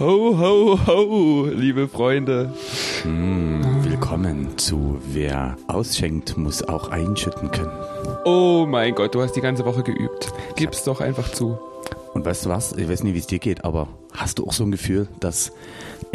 Ho, ho, ho, liebe Freunde. Mm, willkommen zu Wer ausschenkt, muss auch einschütten können. Oh mein Gott, du hast die ganze Woche geübt. Gib's doch einfach zu. Und weißt du was? Ich weiß nicht, wie es dir geht, aber hast du auch so ein Gefühl, dass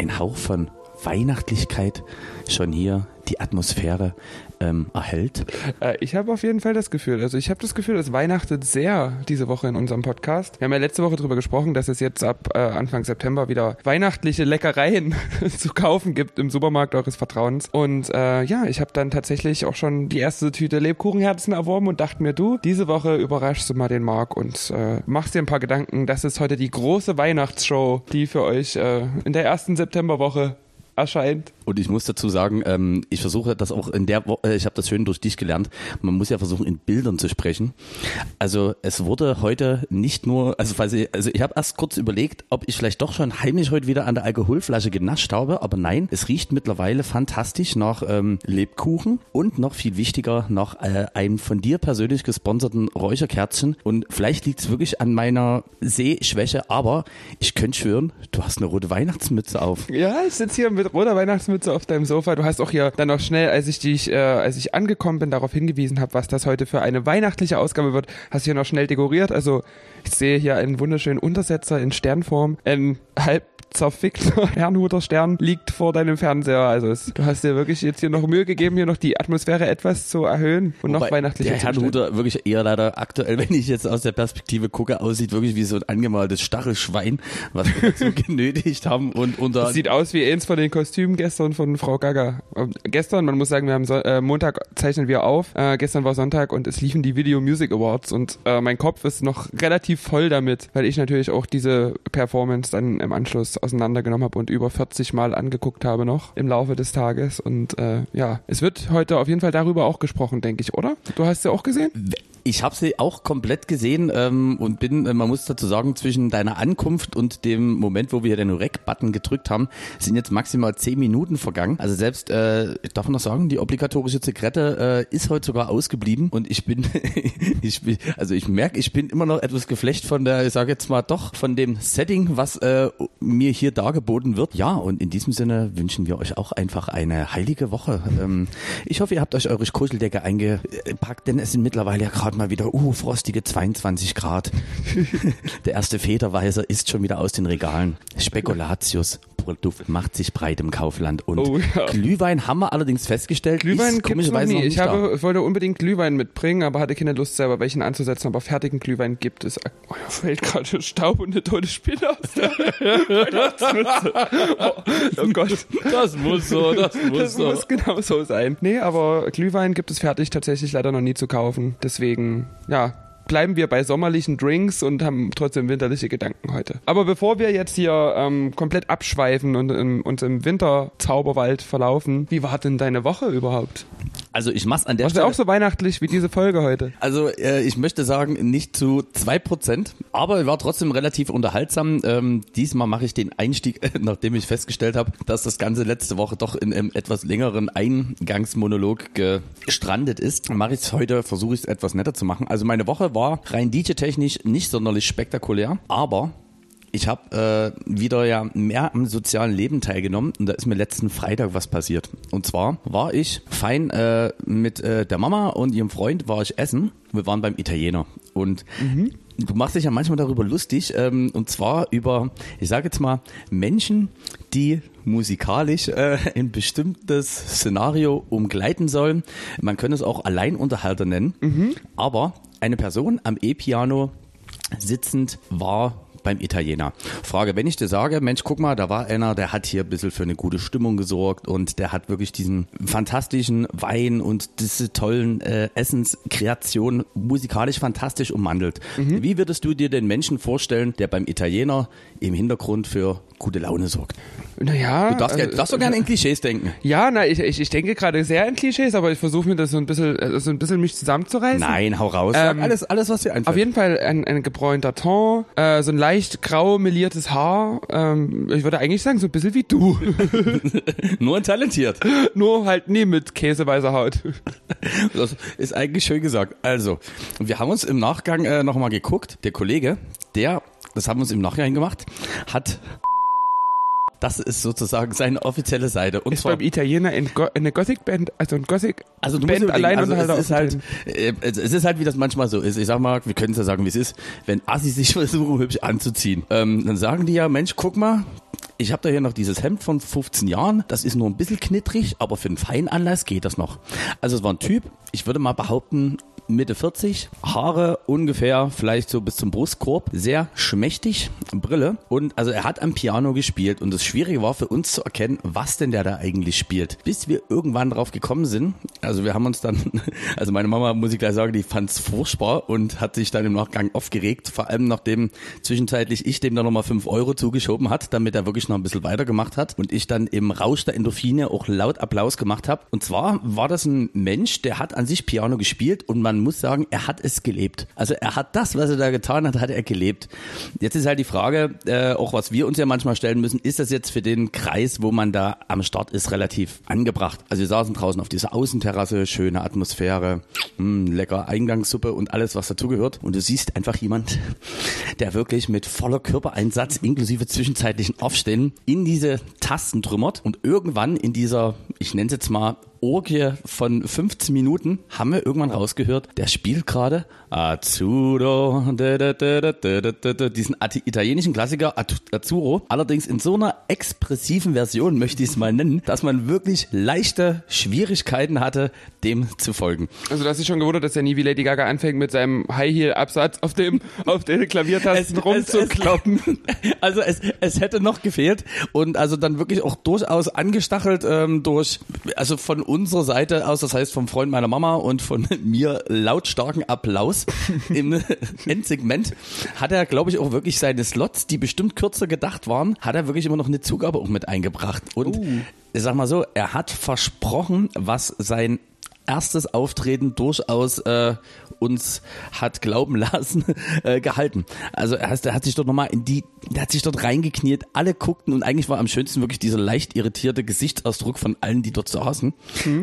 ein Hauch von Weihnachtlichkeit schon hier die Atmosphäre ähm, erhält? Äh, ich habe auf jeden Fall das Gefühl, also ich habe das Gefühl, es weihnachtet sehr diese Woche in unserem Podcast. Wir haben ja letzte Woche darüber gesprochen, dass es jetzt ab äh, Anfang September wieder weihnachtliche Leckereien zu kaufen gibt im Supermarkt eures Vertrauens. Und äh, ja, ich habe dann tatsächlich auch schon die erste Tüte Lebkuchenherzen erworben und dachte mir, du, diese Woche überraschst du mal den Marc und äh, machst dir ein paar Gedanken. Das ist heute die große Weihnachtsshow, die für euch äh, in der ersten Septemberwoche erscheint. Und ich muss dazu sagen, ähm, ich versuche das auch in der Woche, ich habe das schön durch dich gelernt, man muss ja versuchen, in Bildern zu sprechen. Also es wurde heute nicht nur, also, ich, also ich habe erst kurz überlegt, ob ich vielleicht doch schon heimlich heute wieder an der Alkoholflasche genascht habe, aber nein, es riecht mittlerweile fantastisch nach ähm, Lebkuchen und noch viel wichtiger nach äh, einem von dir persönlich gesponserten Räucherkerzchen. Und vielleicht liegt es wirklich an meiner Sehschwäche, aber ich könnte schwören, du hast eine rote Weihnachtsmütze auf. Ja, ich sitze hier mit roter Weihnachtsmütze auf deinem Sofa. Du hast auch hier dann noch schnell, als ich dich, äh, als ich angekommen bin, darauf hingewiesen habe, was das heute für eine weihnachtliche Ausgabe wird, hast du hier noch schnell dekoriert. Also ich sehe hier einen wunderschönen Untersetzer in Sternform, ein halb zerfickter Herrnhuter Stern liegt vor deinem Fernseher. Also es, du hast dir wirklich jetzt hier noch Mühe gegeben, hier noch die Atmosphäre etwas zu erhören und Wobei noch weihnachtlicher Der Herrnhuter wirklich eher leider aktuell, wenn ich jetzt aus der Perspektive gucke, aussieht wirklich wie so ein angemaltes Stachelschwein, was wir dazu genötigt haben und unter... Das sieht aus wie eins von den Kostümen gestern von Frau Gaga. Äh, gestern, man muss sagen, wir haben so, äh, Montag zeichnen wir auf, äh, gestern war Sonntag und es liefen die Video Music Awards und äh, mein Kopf ist noch relativ voll damit, weil ich natürlich auch diese Performance dann im Anschluss auseinandergenommen habe und über 40 Mal angeguckt habe noch im Laufe des Tages. Und äh, ja, es wird heute auf jeden Fall darüber auch gesprochen, denke ich, oder? Du hast sie auch gesehen? Ich habe sie auch komplett gesehen ähm, und bin, äh, man muss dazu sagen, zwischen deiner Ankunft und dem Moment, wo wir den Rec-Button gedrückt haben, sind jetzt maximal zehn Minuten vergangen. Also selbst, äh, darf noch sagen, die obligatorische Zigarette äh, ist heute sogar ausgeblieben und ich bin, ich bin, also ich merke, ich bin immer noch etwas geflecht von der, ich sage jetzt mal doch, von dem Setting, was äh, mir hier dargeboten wird. Ja, und in diesem Sinne wünschen wir euch auch einfach eine heilige Woche. Ähm, ich hoffe, ihr habt euch eure Kuscheldecke eingepackt, denn es sind mittlerweile ja gerade mal wieder, uh, frostige 22 Grad. Der erste Federweiser ist schon wieder aus den Regalen. Spekulatius, Duft macht sich breit im Kaufland. Und oh, ja. Glühwein haben wir allerdings festgestellt. Glühwein gibt's noch nie. ich habe, wollte unbedingt Glühwein mitbringen, aber hatte keine Lust selber welchen anzusetzen. Aber fertigen Glühwein gibt es. Oh, ja, fällt gerade Staub und eine tote Spinne aus der oh, oh, Gott. Das muss so, das muss das so. muss genau so sein. Nee, aber Glühwein gibt es fertig tatsächlich leider noch nie zu kaufen. Deswegen, ja, bleiben wir bei sommerlichen Drinks und haben trotzdem winterliche Gedanken heute. Aber bevor wir jetzt hier ähm, komplett abschweifen und in, uns im Winterzauberwald verlaufen, wie war denn deine Woche überhaupt? Also ich mach's an der Warst Stelle. auch so weihnachtlich wie diese Folge heute? Also äh, ich möchte sagen, nicht zu zwei Prozent, aber war trotzdem relativ unterhaltsam. Ähm, diesmal mache ich den Einstieg, nachdem ich festgestellt habe, dass das Ganze letzte Woche doch in einem etwas längeren Eingangsmonolog gestrandet ist. Mache ich es heute, versuche ich es etwas netter zu machen. Also meine Woche war rein DJ-technisch nicht sonderlich spektakulär, aber ich habe äh, wieder ja mehr am sozialen Leben teilgenommen und da ist mir letzten Freitag was passiert. Und zwar war ich fein äh, mit äh, der Mama und ihrem Freund war ich essen. Wir waren beim Italiener und mhm. du machst dich ja manchmal darüber lustig ähm, und zwar über, ich sage jetzt mal Menschen, die musikalisch äh, ein bestimmtes Szenario umgleiten sollen. Man könnte es auch Alleinunterhalter nennen, mhm. aber eine Person am E-Piano sitzend war beim Italiener. Frage, wenn ich dir sage, Mensch, guck mal, da war einer, der hat hier ein bisschen für eine gute Stimmung gesorgt und der hat wirklich diesen fantastischen Wein und diese tollen äh, Essenskreationen musikalisch fantastisch ummantelt. Mhm. Wie würdest du dir den Menschen vorstellen, der beim Italiener im Hintergrund für gute Laune sorgt? Naja. Du darfst, äh, darfst doch gerne in Klischees denken. Ja, na, ich, ich, ich denke gerade sehr in Klischees, aber ich versuche mir das so ein bisschen, äh, so ein bisschen mich zusammenzureißen. Nein, hau raus. Ähm, alles, alles, was dir einfällt. Auf jeden Fall ein, ein gebräunter Ton, äh, so ein leicht grau meliertes Haar. Ähm, ich würde eigentlich sagen, so ein bisschen wie du. Nur talentiert. Nur halt nie mit käseweißer Haut. das ist eigentlich schön gesagt. Also, wir haben uns im Nachgang äh, nochmal geguckt. Der Kollege, der, das haben wir uns im Nachgang gemacht, hat Das ist sozusagen seine offizielle Seite. Und ist zwar beim Italiener in Go eine Gothic-Band, also ein Gothic Also du Band allein also und es ist halt, äh, es ist halt, wie das manchmal so ist. Ich sag mal, wir können es ja sagen, wie es ist. Wenn Assis sich versuchen, hübsch anzuziehen, ähm, dann sagen die ja, Mensch, guck mal, ich habe da hier noch dieses Hemd von 15 Jahren. Das ist nur ein bisschen knittrig, aber für einen feinen Anlass geht das noch. Also es war ein Typ, ich würde mal behaupten, Mitte 40, Haare ungefähr vielleicht so bis zum Brustkorb, sehr schmächtig, Brille. Und also er hat am Piano gespielt. Und das Schwierige war für uns zu erkennen, was denn der da eigentlich spielt. Bis wir irgendwann drauf gekommen sind, also wir haben uns dann, also meine Mama, muss ich gleich sagen, die fand es furchtbar und hat sich dann im Nachgang aufgeregt, vor allem nachdem zwischenzeitlich ich dem dann nochmal 5 Euro zugeschoben hat, damit er wirklich noch ein bisschen weitergemacht hat. Und ich dann im Rausch der Endorphine auch laut Applaus gemacht habe. Und zwar war das ein Mensch, der hat an sich Piano gespielt und man muss sagen, er hat es gelebt. Also er hat das, was er da getan hat, hat er gelebt. Jetzt ist halt die Frage, äh, auch was wir uns ja manchmal stellen müssen, ist das jetzt für den Kreis, wo man da am Start ist, relativ angebracht? Also wir saßen draußen auf dieser Außenterrasse, schöne Atmosphäre, mh, lecker Eingangssuppe und alles, was dazugehört. Und du siehst einfach jemand, der wirklich mit voller Körpereinsatz inklusive zwischenzeitlichen Aufstehen in diese Tasten trümmert und irgendwann in dieser, ich nenne es jetzt mal, Orgie von 15 Minuten. Haben wir irgendwann rausgehört, der spielt gerade Azzurro, da, da, da, diesen italienischen Klassiker Azzurro, allerdings in so einer expressiven Version, möchte ich es mal nennen, dass man wirklich leichte Schwierigkeiten hatte, dem zu folgen. Also du hast dich schon gewundert, dass er nie wie Lady Gaga anfängt, mit seinem High-Heel-Absatz auf dem auf den Klaviertasten rumzukloppen. also es, es hätte noch gefehlt und also dann wirklich auch durchaus angestachelt ähm, durch, also von unserer Seite aus, das heißt vom Freund meiner Mama und von mir lautstarken Applaus im Endsegment, hat er, glaube ich, auch wirklich seine Slots, die bestimmt kürzer gedacht waren, hat er wirklich immer noch eine Zugabe auch mit eingebracht. Und ich sag mal so, er hat versprochen, was sein erstes Auftreten durchaus äh, uns hat glauben lassen äh, gehalten. Also er, hat- er sich dort nochmal in die, der hat sich dort reingekniet, alle guckten und eigentlich war am schönsten wirklich dieser leicht irritierte Gesichtsausdruck von allen, die dort saßen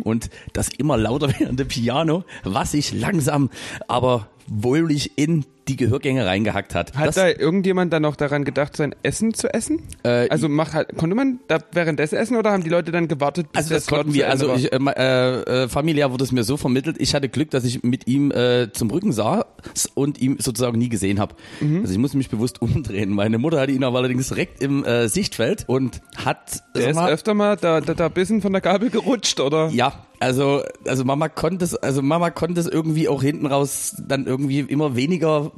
und das immer lauter werdende Piano, was sich langsam, aber wohlig in die Gehörgänge reingehackt hat. Hat das, da irgendjemand dann noch daran gedacht, sein Essen zu essen? Äh, also macht halt, konnte man da währenddessen essen oder haben die Leute dann gewartet, bis Also das konnten wir, also ich, äh, äh, äh, familiär wurde es mir so vermittelt, ich hatte Glück, dass ich mit ihm äh, zum Rücken saß und ihn sozusagen nie gesehen habe. Mhm. Also ich musste mich bewusst umdrehen. Meine Mutter hatte ihn aber allerdings direkt im äh, Sichtfeld und hat der ist mal, öfter mal da, da, da bisschen von der Gabel gerutscht, oder? ja, also also Mama konnte es, also Mama konnte es irgendwie auch hinten raus dann irgendwie immer weniger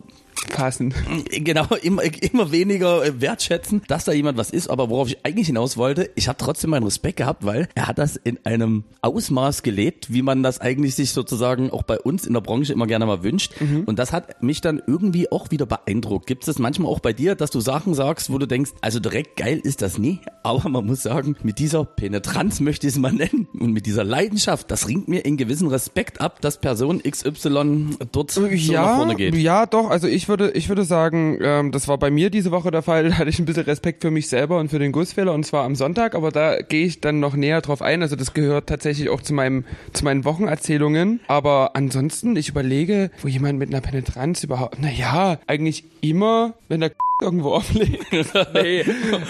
Passen. Genau, immer, immer weniger äh, wertschätzen, dass da jemand was ist. Aber worauf ich eigentlich hinaus wollte, ich habe trotzdem meinen Respekt gehabt, weil er hat das in einem Ausmaß gelebt, wie man das eigentlich sich sozusagen auch bei uns in der Branche immer gerne mal wünscht. Und das hat mich dann irgendwie auch wieder beeindruckt. Gibt es das manchmal auch bei dir, dass du Sachen sagst, wo du denkst, also direkt geil ist das nie, aber man muss sagen, mit dieser Penetranz möchte ich es mal nennen und mit dieser Leidenschaft, das ringt mir in gewissen Respekt ab, dass Person XY dort so nach vorne geht. Ja, doch. Also ich würde, ich würde sagen, ähm, das war bei mir diese Woche der Fall. Da hatte ich ein bisschen Respekt für mich selber und für den Gussfehler und zwar am Sonntag. Aber da gehe ich dann noch näher drauf ein. Also das gehört tatsächlich auch zu meinem, zu meinen Wochenerzählungen. Aber ansonsten, ich überlege, wo jemand mit einer Penetranz überhaupt. Na ja, eigentlich immer, wenn der irgendwo auflegt. nee,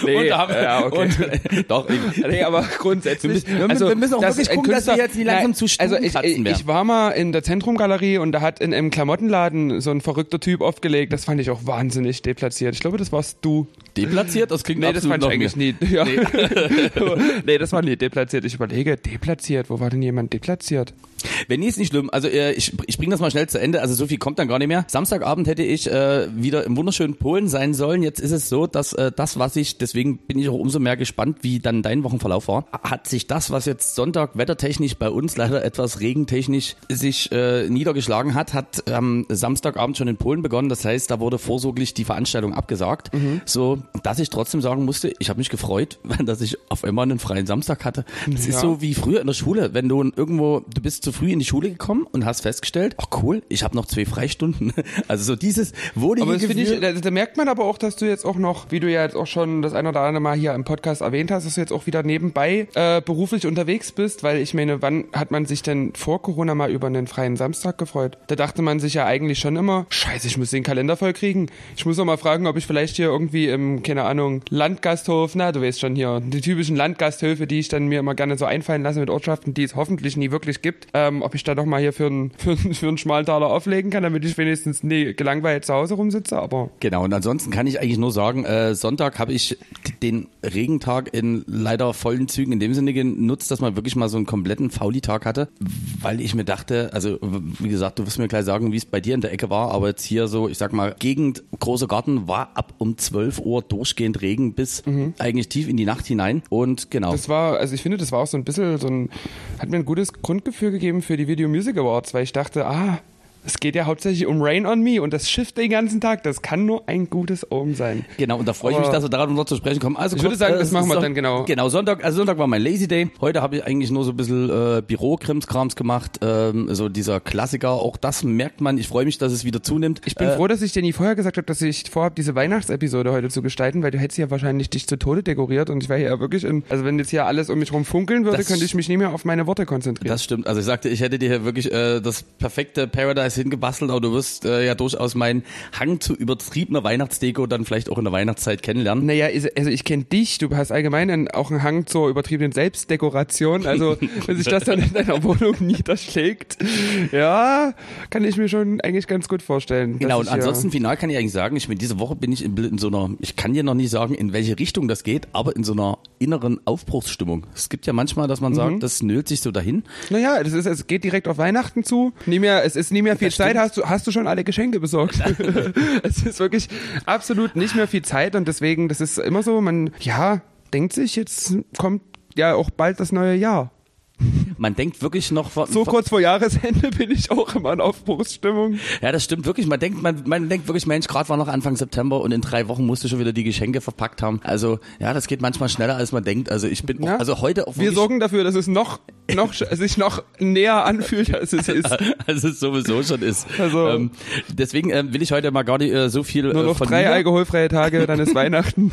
nee. Und haben ja, okay. und, doch, Nee, aber grundsätzlich. Wir müssen- wir- wir müssen auch das wirklich gucken, dass wir jetzt nicht langsam Nein, zu Also ich, ich, ich war mal in der Zentrumgalerie und da hat in einem Klamottenladen so ein verrückter Typ aufgelegt. Das fand ich auch wahnsinnig deplatziert. Ich glaube, das warst du. Deplatziert, das klingt Nee, das fand ich eigentlich mir. nie. Ja. Nee. das war nie deplatziert. Ich überlege, deplatziert. Wo war denn jemand deplatziert? Wenn nie, ist nicht schlimm. Also äh, ich, ich bringe das mal schnell zu Ende. Also so viel kommt dann gar nicht mehr. Samstagabend hätte ich äh, wieder im wunderschönen Polen sein sollen. Jetzt ist es so, dass äh, das, was ich, deswegen bin ich auch umso mehr gespannt, wie dann dein Wochenverlauf war, hat sich das, was jetzt Sonntag wettertechnisch bei uns leider etwas regentechnisch sich äh, niedergeschlagen hat, hat am Samstagabend schon in Polen begonnen. Das heißt, da wurde vorsorglich die Veranstaltung abgesagt. So, dass ich trotzdem sagen musste, ich habe mich gefreut, dass ich auf einmal einen freien Samstag hatte. Das Ja. ist so wie früher in der Schule, wenn du irgendwo, du bist zu früh in die Schule gekommen und hast festgestellt, ach cool, ich habe noch zwei Freistunden. Also so dieses wohlige Aber das ich, da, da merkt man aber auch, dass du jetzt auch noch, wie du ja jetzt auch schon das ein oder andere Mal hier im Podcast erwähnt hast, dass du jetzt auch wieder nebenbei äh, beruflich unterwegs bist, weil ich meine, wann hat man sich denn vor Corona mal über einen freien Samstag gefreut? Da dachte man sich ja eigentlich schon immer, scheiße, ich muss den Kalender voll kriegen. Ich muss auch mal fragen, ob ich vielleicht hier irgendwie im, keine Ahnung, Landgasthof, na, du weißt schon hier, die typischen Landgasthöfe, die ich dann mir immer gerne so einfallen lasse mit Ortschaften, die es hoffentlich nie wirklich gibt, ähm, ob ich da noch mal hier für einen für, für Schmaltaler auflegen kann, damit ich wenigstens nie gelangweilt zu Hause rumsitze, aber Genau, und ansonsten kann ich eigentlich nur sagen, äh, Sonntag habe ich den Regentag in leider vollen Zügen in dem Sinne genutzt, dass man wirklich mal so einen kompletten Fauli-Tag hatte, weil ich mir dachte, also wie gesagt, du wirst mir gleich sagen, wie es bei dir in der Ecke war, aber jetzt hier so, ich sag mal, Gegend, großer Garten, war ab um 12 Uhr durchgehend Regen bis eigentlich tief in die Nacht hinein und genau. Das war, also ich finde, das war auch so ein bisschen so ein, hat mir ein gutes Grundgefühl gegeben für die Video Music Awards, weil ich dachte, ah, es geht ja hauptsächlich um Rain on Me und das schifft den ganzen Tag. Das kann nur ein gutes Omen sein. Genau, und da freue ich mich, dass wir daran noch zu sprechen kommen. Also Ich würde kurz, sagen, äh, das machen wir Son- dann genau. Genau, Sonntag, also Sonntag war mein Lazy Day. Heute habe ich eigentlich nur so ein bisschen äh, Bürokrimskrams gemacht. Ähm, so dieser Klassiker, auch das merkt man. Ich freue mich, dass es wieder zunimmt. Ich bin äh, froh, dass ich dir nie vorher gesagt habe, dass ich vorhabe, diese Weihnachtsepisode heute zu gestalten, weil du hättest ja wahrscheinlich dich zu Tode dekoriert und ich wäre ja wirklich in, also wenn jetzt hier alles um mich rum funkeln würde, könnte ich mich nie mehr auf meine Worte konzentrieren. Das stimmt. Also ich sagte, ich hätte dir hier wirklich äh, das perfekte Paradise hingebastelt, aber du wirst äh, ja durchaus meinen Hang zu übertriebener Weihnachtsdeko dann vielleicht auch in der Weihnachtszeit kennenlernen. Naja, also ich kenne dich, du hast allgemein einen, auch einen Hang zur übertriebenen Selbstdekoration. Also wenn sich das dann in deiner Wohnung niederschlägt, ja, kann ich mir schon eigentlich ganz gut vorstellen. Genau, und ich, ansonsten final kann ich eigentlich sagen, ich bin diese Woche bin ich in, in so einer, ich kann dir noch nicht sagen, in welche Richtung das geht, aber in so einer inneren Aufbruchsstimmung. Es gibt ja manchmal, dass man Mhm. sagt, das nölt sich so dahin. Ja. Naja, das ist, es geht direkt auf Weihnachten zu. Nie mehr, es ist nie mehr viel Das Zeit. stimmt. Hast du, hast du schon alle Geschenke besorgt? es ist wirklich absolut nicht mehr viel Zeit und deswegen, das ist immer so, man, ja, denkt sich, jetzt kommt ja auch bald das neue Jahr. Man denkt wirklich noch von, So von- kurz vor Jahresende bin ich auch immer in Aufbruchsstimmung. Ja, das stimmt wirklich. Man denkt, man, man denkt wirklich, Mensch, gerade war noch Anfang September und in drei Wochen musst du schon wieder die Geschenke verpackt haben. Also ja, das geht manchmal schneller, als man denkt. Also ich bin, auch, Ja. also heute auch Wir sorgen dafür, dass es noch, noch, sich noch näher anfühlt, als es ist. als es sowieso schon ist. Also- ähm, deswegen ähm, will ich heute mal gar nicht äh, so viel Nur äh, noch von drei mir. alkoholfreie Tage, dann ist Weihnachten.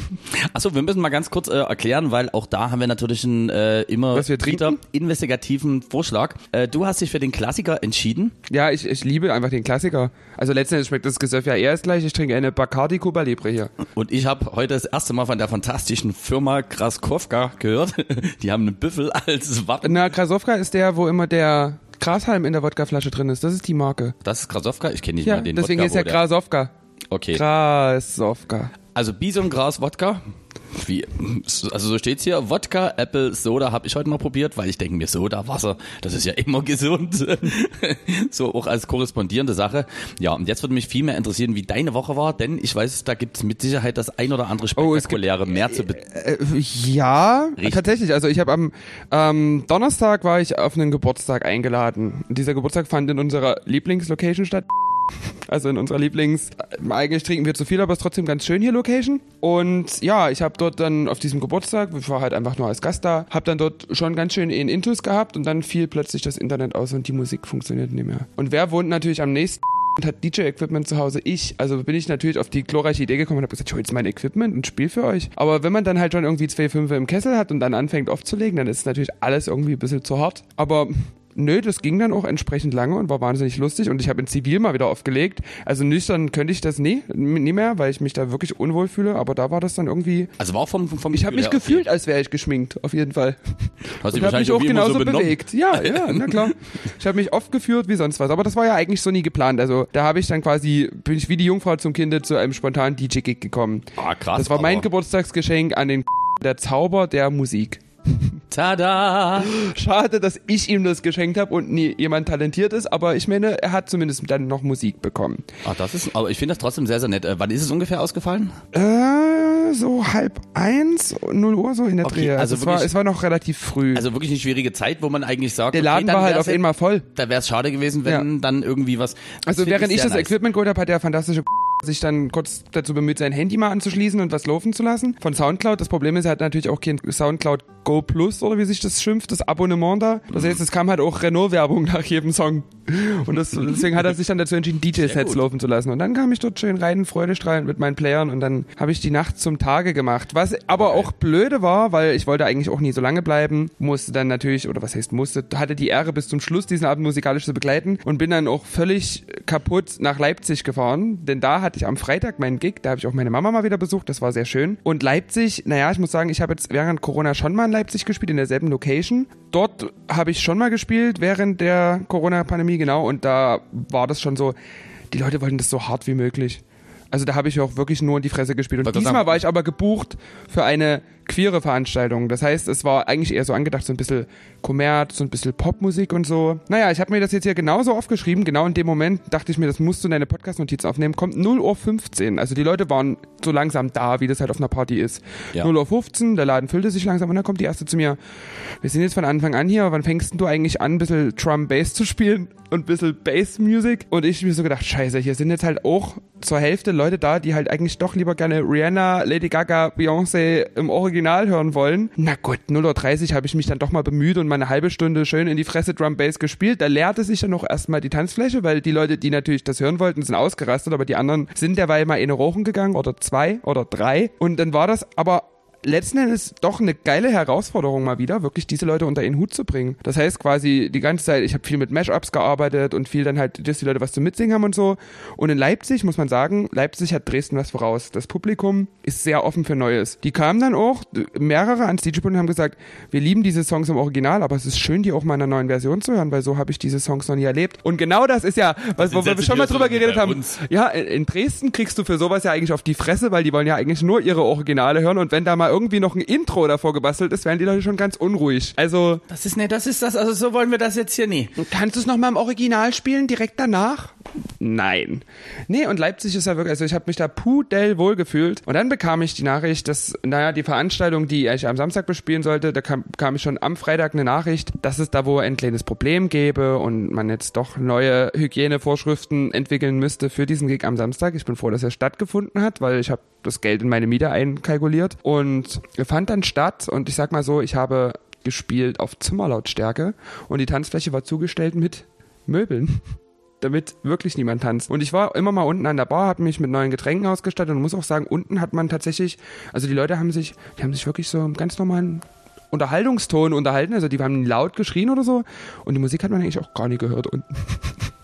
Achso, wir müssen mal ganz kurz äh, erklären, weil auch da haben wir natürlich einen äh, immer Was wir trinken? Investigativen Vorschlag. Äh, du hast dich für den Klassiker entschieden. Ja, ich, ich liebe einfach den Klassiker. Also letztendlich schmeckt das Gesöff ja erst gleich. Ich trinke eine Bacardi Cuba Libre hier. Und ich habe heute das erste Mal von der fantastischen Firma Kraskowka gehört. Die haben einen Büffel als Wappen. Na, Krasowka ist der, wo immer der Grashalm in der Wodkaflasche drin ist. Das ist die Marke. Das ist Krasowka? Ich kenne nicht Ja, mal den deswegen Wodka, ist ja Krasowka. Okay. Krasowka. Also Bisongras Wodka. Wie, also so steht's hier. Wodka, Apple, Soda habe ich heute mal probiert, weil ich denke mir, Soda, Wasser, das ist ja immer gesund. so auch als korrespondierende Sache. Ja, und jetzt würde mich viel mehr interessieren, wie deine Woche war, denn ich weiß, da gibt's mit Sicherheit das ein oder andere Oh, gibt- spektakuläre mehr zu be Äh, ja, Richtig. tatsächlich. Also ich habe am ähm, Donnerstag war ich auf einen Geburtstag eingeladen. Und dieser Geburtstag fand in unserer Lieblingslocation statt. Also in unserer Lieblings... Eigentlich trinken wir zu viel, aber es ist trotzdem ganz schön hier Location. Und ja, ich habe dort dann auf diesem Geburtstag, ich war halt einfach nur als Gast da, habe dann dort schon ganz schön in Intus gehabt und dann fiel plötzlich das Internet aus und die Musik funktioniert nicht mehr. Und wer wohnt natürlich am nächsten und hat DJ-Equipment zu Hause. Ich, also bin ich natürlich auf die glorreiche Idee gekommen und habe gesagt, ich hol jetzt mein Equipment und spiel für euch. Aber wenn man dann halt schon irgendwie zwei Fünfe im Kessel hat und dann anfängt aufzulegen, dann ist natürlich alles irgendwie ein bisschen zu hart. Aber nö, das ging dann auch entsprechend lange und war wahnsinnig lustig und ich habe in Zivil mal wieder aufgelegt. Also nüchtern könnte ich das nie, nie mehr, weil ich mich da wirklich unwohl fühle, aber da war das dann irgendwie... Also war auch vom, vom Ich habe mich gefühlt, als wäre ich geschminkt, auf jeden Fall. Hast dich Und habe wahrscheinlich mich auch genauso so bewegt. Ja, ja, na klar. Ich habe mich oft geführt wie sonst was. Aber das war ja eigentlich so nie geplant. Also da habe ich dann quasi, bin ich wie die Jungfrau zum Kinde zu einem spontanen DJ-Gig gekommen. Ah, krass. Das war mein Geburtstagsgeschenk an den der Zauber der Musik. Tada! Schade, dass ich ihm das geschenkt habe und nie jemand talentiert ist, aber ich meine, er hat zumindest dann noch Musik bekommen. Ah, das ist, aber ich finde das trotzdem sehr, sehr nett. Äh, wann ist es ungefähr ausgefallen? Äh, so halb eins, null Uhr so in der Okay, Dreh. also es, war, es war noch relativ früh. Also wirklich eine schwierige Zeit, wo man eigentlich sagt, der Laden okay, war halt auf einmal voll. Da wäre es schade gewesen, wenn dann irgendwie was. Also während ich, sehr das nice. Equipment geholt habe, hat der fantastische sich dann kurz dazu bemüht, sein Handy mal anzuschließen und was laufen zu lassen. Von Soundcloud. Das Problem ist, er hat natürlich auch kein Soundcloud Go Plus oder wie sich das schimpft, das Abonnement da. Das heißt, es kam halt auch Renault-Werbung nach jedem Song. Und das, deswegen hat er sich dann dazu entschieden, DJ-Sets laufen zu lassen. Und dann kam ich dort schön rein, freudestrahlend mit meinen Playern und dann habe ich die Nacht zum Tage gemacht. Was aber auch blöde war, weil ich wollte eigentlich auch nie so lange bleiben, musste dann natürlich, oder was heißt musste, hatte die Ehre bis zum Schluss diesen Abend musikalisch zu begleiten und bin dann auch völlig kaputt nach Leipzig gefahren, denn da hatte ich am Freitag meinen Gig, da habe ich auch meine Mama mal wieder besucht, das war sehr schön. Und Leipzig, naja, ich muss sagen, ich habe jetzt während Corona schon mal in Leipzig gespielt, in derselben Location. Dort habe ich schon mal gespielt während der Corona-Pandemie, genau, und da war das schon so, die Leute wollten das so hart wie möglich. Also da habe ich auch wirklich nur in die Fresse gespielt. Und diesmal war ich aber gebucht für eine queere Veranstaltung. Das heißt, es war eigentlich eher so angedacht, so ein bisschen Kommerz, so ein bisschen Popmusik und so. Naja, ich habe mir das jetzt hier genauso aufgeschrieben. Genau in dem Moment dachte ich mir, das musst du in deine Podcast-Notiz aufnehmen. Kommt 0 Uhr 15. Also die Leute waren so langsam da, wie das halt auf einer Party ist. Ja. 0 Uhr 15, der Laden füllte sich langsam und dann kommt die erste zu mir. Wir sind jetzt von Anfang an hier. Wann fängst du eigentlich an, ein bisschen Drum-Bass zu spielen und ein bisschen Bass-Music? Und ich mir so gedacht, scheiße, hier sind jetzt halt auch zur Hälfte Leute da, die halt eigentlich doch lieber gerne Rihanna, Lady Gaga, Beyoncé im Original hören wollen. Na gut, 0.30 Uhr habe ich mich dann doch mal bemüht und mal eine halbe Stunde schön in die Fresse Drum Bass gespielt. Da leerte sich dann noch erstmal die Tanzfläche, weil die Leute, die natürlich das hören wollten, sind ausgerastet, aber die anderen sind derweil mal in Rochen gegangen oder zwei oder drei. Und dann war das aber letzten Endes doch eine geile Herausforderung mal wieder, wirklich diese Leute unter ihren Hut zu bringen. Das heißt quasi die ganze Zeit, ich habe viel mit Mashups gearbeitet und viel dann halt, dass die Leute was zu mitsingen haben und so. Und in Leipzig muss man sagen, Leipzig hat Dresden was voraus. Das Publikum ist sehr offen für Neues. Die kamen dann auch, mehrere ans DJ und haben gesagt, wir lieben diese Songs im Original, aber es ist schön, die auch mal in einer neuen Version zu hören, weil so habe ich diese Songs noch nie erlebt. Und genau das ist ja, was, wo wir schon mal drüber geredet haben. Uns. Ja, in Dresden kriegst du für sowas ja eigentlich auf die Fresse, weil die wollen ja eigentlich nur ihre Originale hören und wenn da mal irgendwie noch ein Intro davor gebastelt ist, werden die Leute schon ganz unruhig. Also. Das ist, ne, das ist das, also so wollen wir das jetzt hier nie. Kannst du es nochmal im Original spielen, direkt danach? Nein. Nee, und Leipzig ist ja wirklich, also ich habe mich da pudelwohl gefühlt. Und dann bekam ich die Nachricht, dass, naja, die Veranstaltung, die ich am Samstag bespielen sollte, da kam, kam ich schon am Freitag eine Nachricht, dass es da wohl ein kleines Problem gäbe und man jetzt doch neue Hygienevorschriften entwickeln müsste für diesen Gig am Samstag. Ich bin froh, dass er stattgefunden hat, weil ich habe das Geld in meine Miete einkalkuliert und er fand dann statt und ich sag mal so, ich habe gespielt auf Zimmerlautstärke und die Tanzfläche war zugestellt mit Möbeln damit wirklich niemand tanzt. Und ich war immer mal unten an der Bar, habe mich mit neuen Getränken ausgestattet und muss auch sagen, unten hat man tatsächlich, also die Leute haben sich, die haben sich wirklich so im ganz normalen Unterhaltungston unterhalten, also die haben laut geschrien oder so und die Musik hat man eigentlich auch gar nicht gehört unten.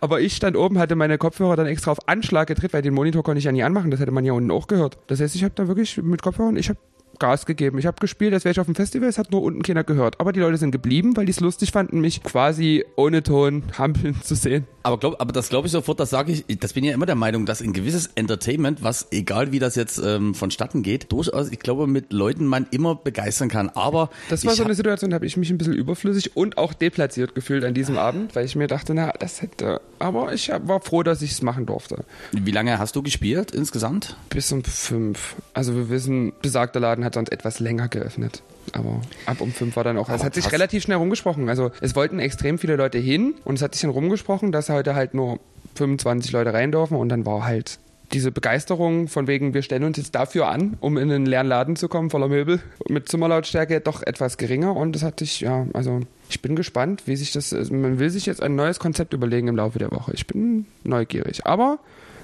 Aber ich stand oben, hatte meine Kopfhörer dann extra auf Anschlag gedreht, weil den Monitor konnte ich ja nie anmachen. Das hätte man ja unten auch gehört. Das heißt, ich habe da wirklich mit Kopfhörern, ich habe Gas gegeben. Ich habe gespielt, als wäre ich auf dem Festival, es hat nur unten keiner gehört. Aber die Leute sind geblieben, weil die es lustig fanden, mich quasi ohne Ton hampeln zu sehen. Aber, glaub, aber das glaube ich sofort, das sage ich, das bin ja immer der Meinung, dass ein gewisses Entertainment, was egal wie das jetzt ähm, vonstatten geht, durchaus, ich glaube, mit Leuten man immer begeistern kann. Aber das war so eine Situation, da habe ich mich ein bisschen überflüssig und auch deplatziert gefühlt an diesem Abend, weil ich mir dachte, na, das hätte. Aber ich war froh, dass ich es machen durfte. Wie lange hast du gespielt insgesamt? Bis um fünf. Also wir wissen, besagter Laden hat sonst etwas länger geöffnet. Aber ab um fünf war dann auch. Es hat sich relativ schnell rumgesprochen. Also es wollten extrem viele Leute hin und es hat sich dann rumgesprochen, dass heute halt nur 25 Leute rein dürfen und dann war halt diese Begeisterung von wegen, wir stellen uns jetzt dafür an, um in einen leeren Laden zu kommen voller Möbel mit Zimmerlautstärke doch etwas geringer und das hatte ich, ja, also ich bin gespannt, wie sich das, also man will sich jetzt ein neues Konzept überlegen im Laufe der Woche. Ich bin neugierig. Aber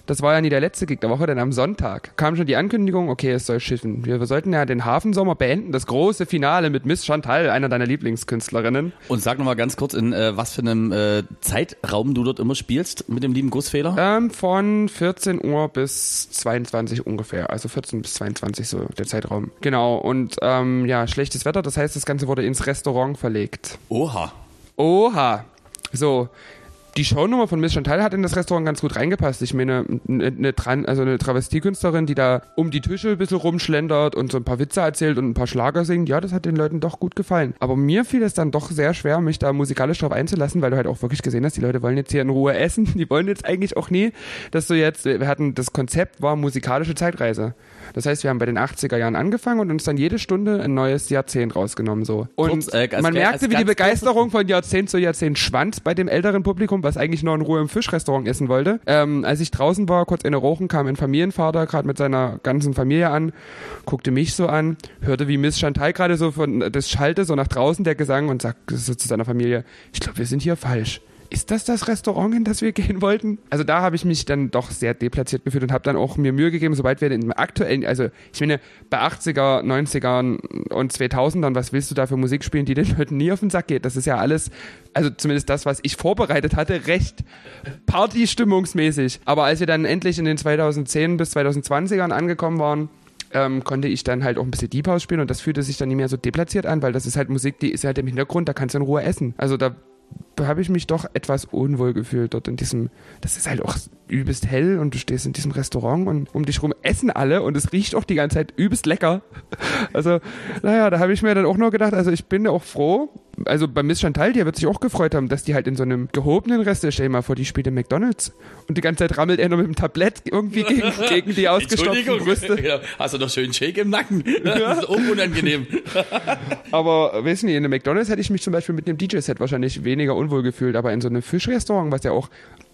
das war ja nie der letzte Gig der Woche, denn am Sonntag kam schon die Ankündigung, okay, es soll schiffen. Wir, wir sollten ja den Hafensommer beenden, das große Finale mit Miss Chantal, einer deiner Lieblingskünstlerinnen. Und sag nochmal ganz kurz, in äh, was für einem äh, Zeitraum du dort immer spielst mit dem lieben Gussfehler? Ähm, von 14 Uhr bis 22 ungefähr, also 14 bis 22 so der Zeitraum. Genau, und ähm, ja, schlechtes Wetter, das heißt, das Ganze wurde ins Restaurant verlegt. Oha. Oha. So, die Shownummer von Miss Chantal hat in das Restaurant ganz gut reingepasst. Ich meine, eine, eine, also eine Travestiekünstlerin, die da um die Tische ein bisschen rumschlendert und so ein paar Witze erzählt und ein paar Schlager singt, ja, das hat den Leuten doch gut gefallen. Aber mir fiel es dann doch sehr schwer, mich da musikalisch drauf einzulassen, weil du halt auch wirklich gesehen hast, die Leute wollen jetzt hier in Ruhe essen. Die wollen jetzt eigentlich auch nie, dass du jetzt, wir hatten, das Konzept war musikalische Zeitreise. Das heißt, wir haben bei den 80er Jahren angefangen und uns dann jede Stunde ein neues Jahrzehnt rausgenommen so. Und kurz, äh, man merkte, wie die Begeisterung von Jahrzehnt zu Jahrzehnt schwand bei dem älteren Publikum, was eigentlich noch in Ruhe im Fischrestaurant essen wollte. Ähm, als ich draußen war, kurz eine Rauchen, kam ein Familienvater gerade mit seiner ganzen Familie an, guckte mich so an, hörte wie Miss Chantal gerade so von das Schalte so nach draußen der Gesang und sagt so zu seiner Familie, ich glaube, wir sind hier falsch ist das das Restaurant, in das wir gehen wollten? Also da habe ich mich dann doch sehr deplatziert gefühlt und habe dann auch mir Mühe gegeben, sobald wir in aktuellen, also ich meine, bei 80er, 90ern und 2000ern, was willst du da für Musik spielen, die den Leuten nie auf den Sack geht? Das ist ja alles, also zumindest das, was ich vorbereitet hatte, recht partystimmungsmäßig. Aber als wir dann endlich in den 2010 bis 2020ern angekommen waren, ähm, konnte ich dann halt auch ein bisschen Deep House spielen und das fühlte sich dann nicht mehr so deplatziert an, weil das ist halt Musik, die ist halt im Hintergrund, da kannst du in Ruhe essen. Also da habe ich mich doch etwas unwohl gefühlt dort in diesem, das ist halt auch übelst hell und du stehst in diesem Restaurant und um dich rum essen alle und es riecht auch die ganze Zeit übelst lecker. Also, naja, da habe ich mir dann auch nur gedacht, also ich bin auch froh, also bei Miss Chantal, die wird sich auch gefreut haben, dass die halt in so einem gehobenen Rest, stell dir mal vor, die spielt in McDonalds und die ganze Zeit rammelt er nur mit dem Tablett irgendwie gegen, gegen die ausgestopften Brüste. Ja, hast du doch schön Shake im Nacken. Das ja. ist unangenehm. aber, wissen Sie, in einem McDonalds hätte ich mich zum Beispiel mit einem DJ-Set wahrscheinlich weniger unwohl gefühlt, aber in so einem Fischrestaurant, was ja auch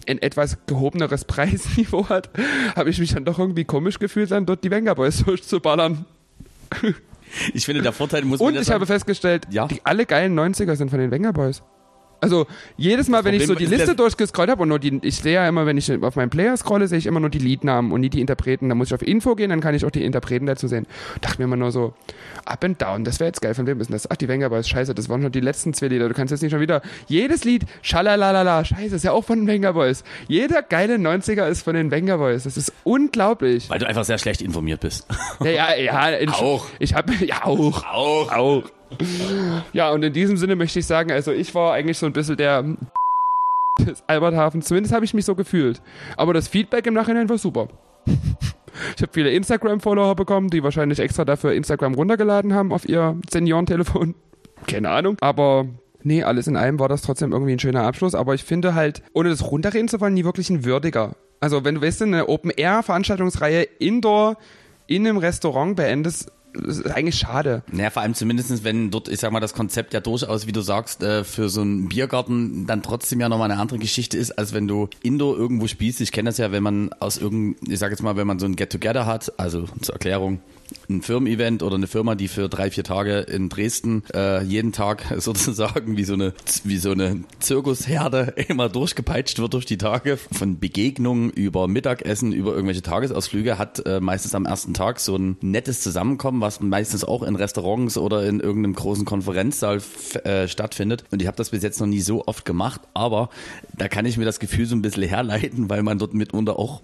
ein etwas gehobeneres Preisniveau hat, habe ich mich dann doch irgendwie komisch gefühlt, dann dort die Venga Boys durchzuballern. Ich finde, der Vorteil muss Und ich habe festgestellt, ja. die, alle geilen 90er sind von den Wenger Boys. Also jedes Mal, wenn ich so die Liste durchgescrollt habe und nur die, ich sehe ja immer, wenn ich auf meinen Player scrolle, sehe ich immer nur die Liednamen und nie die Interpreten. Da muss ich auf Info gehen, dann kann ich auch die Interpreten dazu sehen. Dachte mir immer nur so, up and down, das wäre jetzt geil. Von wem ist denn das? Ach, die Wenger Boys, scheiße, das waren schon die letzten zwei Lieder. Du kannst jetzt nicht schon wieder, jedes Lied, schalalala, scheiße, ist ja auch von den Wenger Boys. Jeder geile 90er ist von den Wenger Boys. Das ist unglaublich. Weil du einfach sehr schlecht informiert bist. Ja, ja, ja. auch. Ich habe, ja, auch. Auch. Auch. Ja, und in diesem Sinne möchte ich sagen, also ich war eigentlich so ein bisschen der des Alberthafen. Zumindest habe ich mich so gefühlt. Aber das Feedback im Nachhinein war super. Ich habe viele Instagram-Follower bekommen, die wahrscheinlich extra dafür Instagram runtergeladen haben auf ihr Seniorentelefon. Keine Ahnung. Aber nee, alles in allem war das trotzdem irgendwie ein schöner Abschluss. Aber ich finde halt, ohne das runterreden zu wollen, nie wirklich ein würdiger. Also wenn du weißt, eine Open-Air-Veranstaltungsreihe Indoor in einem Restaurant beendest, das ist eigentlich schade. Naja, vor allem zumindestens, wenn dort, ich sag mal, das Konzept ja durchaus, wie du sagst, äh, für so einen Biergarten dann trotzdem ja nochmal eine andere Geschichte ist, als wenn du Indoor irgendwo spielst. Ich kenne das ja, wenn man aus irgendeinem, ich sag jetzt mal, wenn man so ein Get-Together hat, also zur Erklärung, ein Firmen-Event oder eine Firma, die für drei, vier Tage in Dresden äh, jeden Tag sozusagen wie so eine wie so eine Zirkusherde immer durchgepeitscht wird durch die Tage von Begegnungen über Mittagessen, über irgendwelche Tagesausflüge, hat äh, meistens am ersten Tag so ein nettes Zusammenkommen, was meistens auch in Restaurants oder in irgendeinem großen Konferenzsaal äh, stattfindet. Und ich habe das bis jetzt noch nie so oft gemacht, aber da kann ich mir das Gefühl so ein bisschen herleiten, weil man dort mitunter auch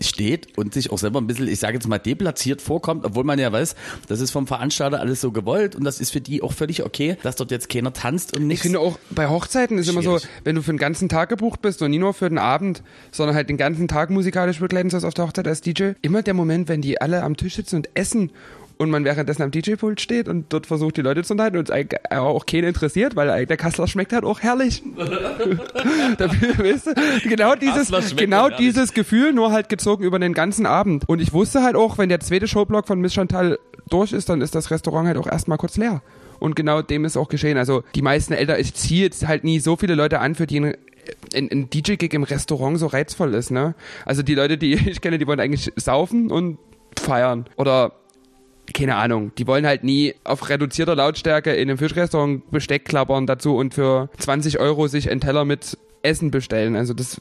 steht und sich auch selber ein bisschen, ich sage jetzt mal, deplatziert vorkommt, obwohl man ja weiß, das ist vom Veranstalter alles so gewollt und das ist für die auch völlig okay, dass dort jetzt keiner tanzt und nichts. Ich finde auch bei Hochzeiten ist Schwierig. immer so, wenn du für den ganzen Tag gebucht bist und nie nur für den Abend, sondern halt den ganzen Tag musikalisch begleiten sollst auf der Hochzeit als DJ, immer der Moment, wenn die alle am Tisch sitzen und essen und man währenddessen am DJ-Pult steht und dort versucht, die Leute zu unterhalten und es auch keinen interessiert, weil der Kassler schmeckt halt auch herrlich. da, weißt du, genau dieses, genau dieses Gefühl, nur halt gezogen über den ganzen Abend. Und ich wusste halt auch, wenn der zweite Showblock von Miss Chantal durch ist, dann ist das Restaurant halt auch erstmal kurz leer. Und genau dem ist auch geschehen. Also die meisten Eltern, ich ziehe jetzt halt nie so viele Leute an, für die ein, ein, ein DJ-Gig im Restaurant so reizvoll ist, ne? Also die Leute, die ich kenne, die wollen eigentlich saufen und feiern. Oder keine Ahnung, die wollen halt nie auf reduzierter Lautstärke in einem Fischrestaurant Besteck klappern dazu und für 20 Euro sich einen Teller mit Essen bestellen. Also das,